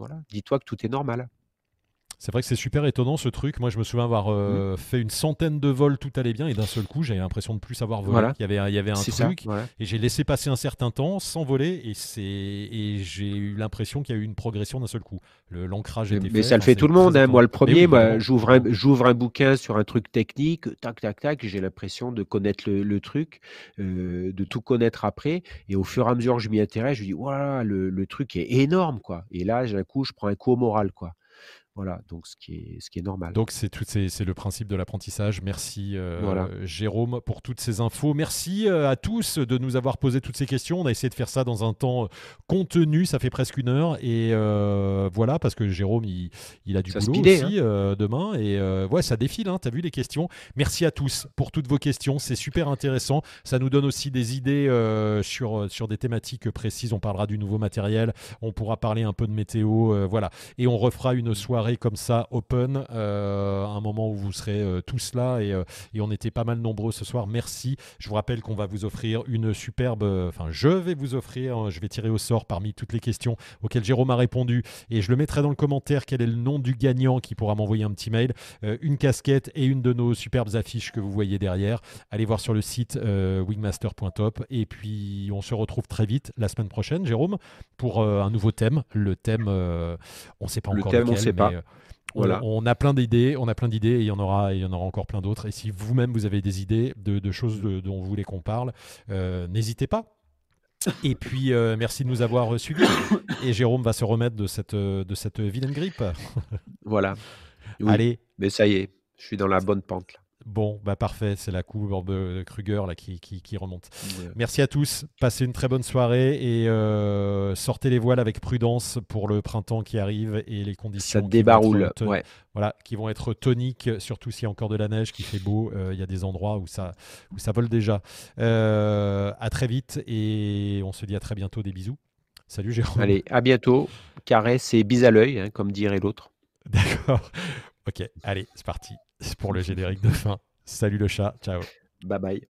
Voilà, dis-toi que tout est normal. C'est vrai que c'est super étonnant ce truc. Moi, je me souviens avoir Mmh. euh, fait une centaine de vols, tout allait bien, et d'un seul coup, j'avais l'impression de plus savoir voler. Voilà. Il y avait, il y avait un ça. truc, voilà. et j'ai laissé passer un certain temps sans voler, et c'est et j'ai eu l'impression qu'il y a eu une progression d'un seul coup. L'ancrage était Mais fait. ça le fait tout le monde. hein. Moi, le. Mais premier, oui, j'ouvre un, bouquin sur un truc technique, tac, tac, tac, j'ai l'impression de connaître le, le truc, euh, de tout connaître après. Et au fur et à mesure que je m'y intéresse, je dis, voilà, le, le truc est énorme, quoi. Et là, d'un coup, je prends un coup au moral, quoi. Voilà, donc ce qui est, ce qui est normal. Donc c'est tout, c'est, c'est le principe de l'apprentissage. Merci euh, Voilà. Jérôme pour toutes ces infos. Merci euh, à tous de nous avoir posé toutes ces questions. On a essayé de faire ça dans un temps euh, contenu. Ça fait presque une heure et euh, voilà parce que Jérôme il, il a du Ça boulot aussi euh, demain et ouais ça défile. Hein, T'as vu les questions? Merci à tous pour toutes vos questions. C'est super intéressant. Ça nous donne aussi des idées sur sur des thématiques précises. On parlera du nouveau matériel. On pourra parler un peu de météo. voilà et on refera une soirée comme ça open euh, un moment où vous serez euh, tous là et, euh, et on était pas mal nombreux ce soir. Merci. Je vous rappelle qu'on va vous offrir une superbe enfin je vais vous offrir euh, je vais tirer au sort parmi toutes les questions auxquelles Jérôme a répondu et je le mettrai dans le commentaire quel est le nom du gagnant qui pourra m'envoyer un petit mail une casquette et une de nos superbes affiches que vous voyez derrière. Allez voir sur le site wingmaster.top et puis on se retrouve très vite la semaine prochaine Jérôme pour un nouveau thème. Le thème on sait pas Le encore thème, on sait pas. Mais, euh, on, Voilà. on a plein d'idées, on a plein d'idées et il y en aura, il y en aura encore plein d'autres. Et si vous-même vous avez des idées de, de choses de- dont vous voulez qu'on parle, euh, n'hésitez pas. Et puis euh, merci de nous avoir suivis. Et Jérôme va se remettre de cette, de cette vilaine grippe. Voilà. Oui, Allez, Mais ça y est, je suis dans la bonne pente. Là. Bon, bah parfait, c'est la courbe de Kruger là qui, qui, qui remonte. Ouais. Merci à tous, passez une très bonne soirée et euh, sortez les voiles avec prudence pour le printemps qui arrive et les conditions. Ça qui vont débaroule. être- Ouais. voilà, qui vont être toniques, surtout s'il y a encore de la neige, qui fait beau. euh, Il y a des endroits où ça, où ça vole déjà. Euh, à très vite et on se dit à très bientôt. Des bisous. Salut Jérôme. Allez, à bientôt. Caresse et bis à l'œil, hein, comme dirait l'autre. D'accord. Ok, allez, c'est parti pour le générique de fin. Salut le chat. Ciao. Bye bye.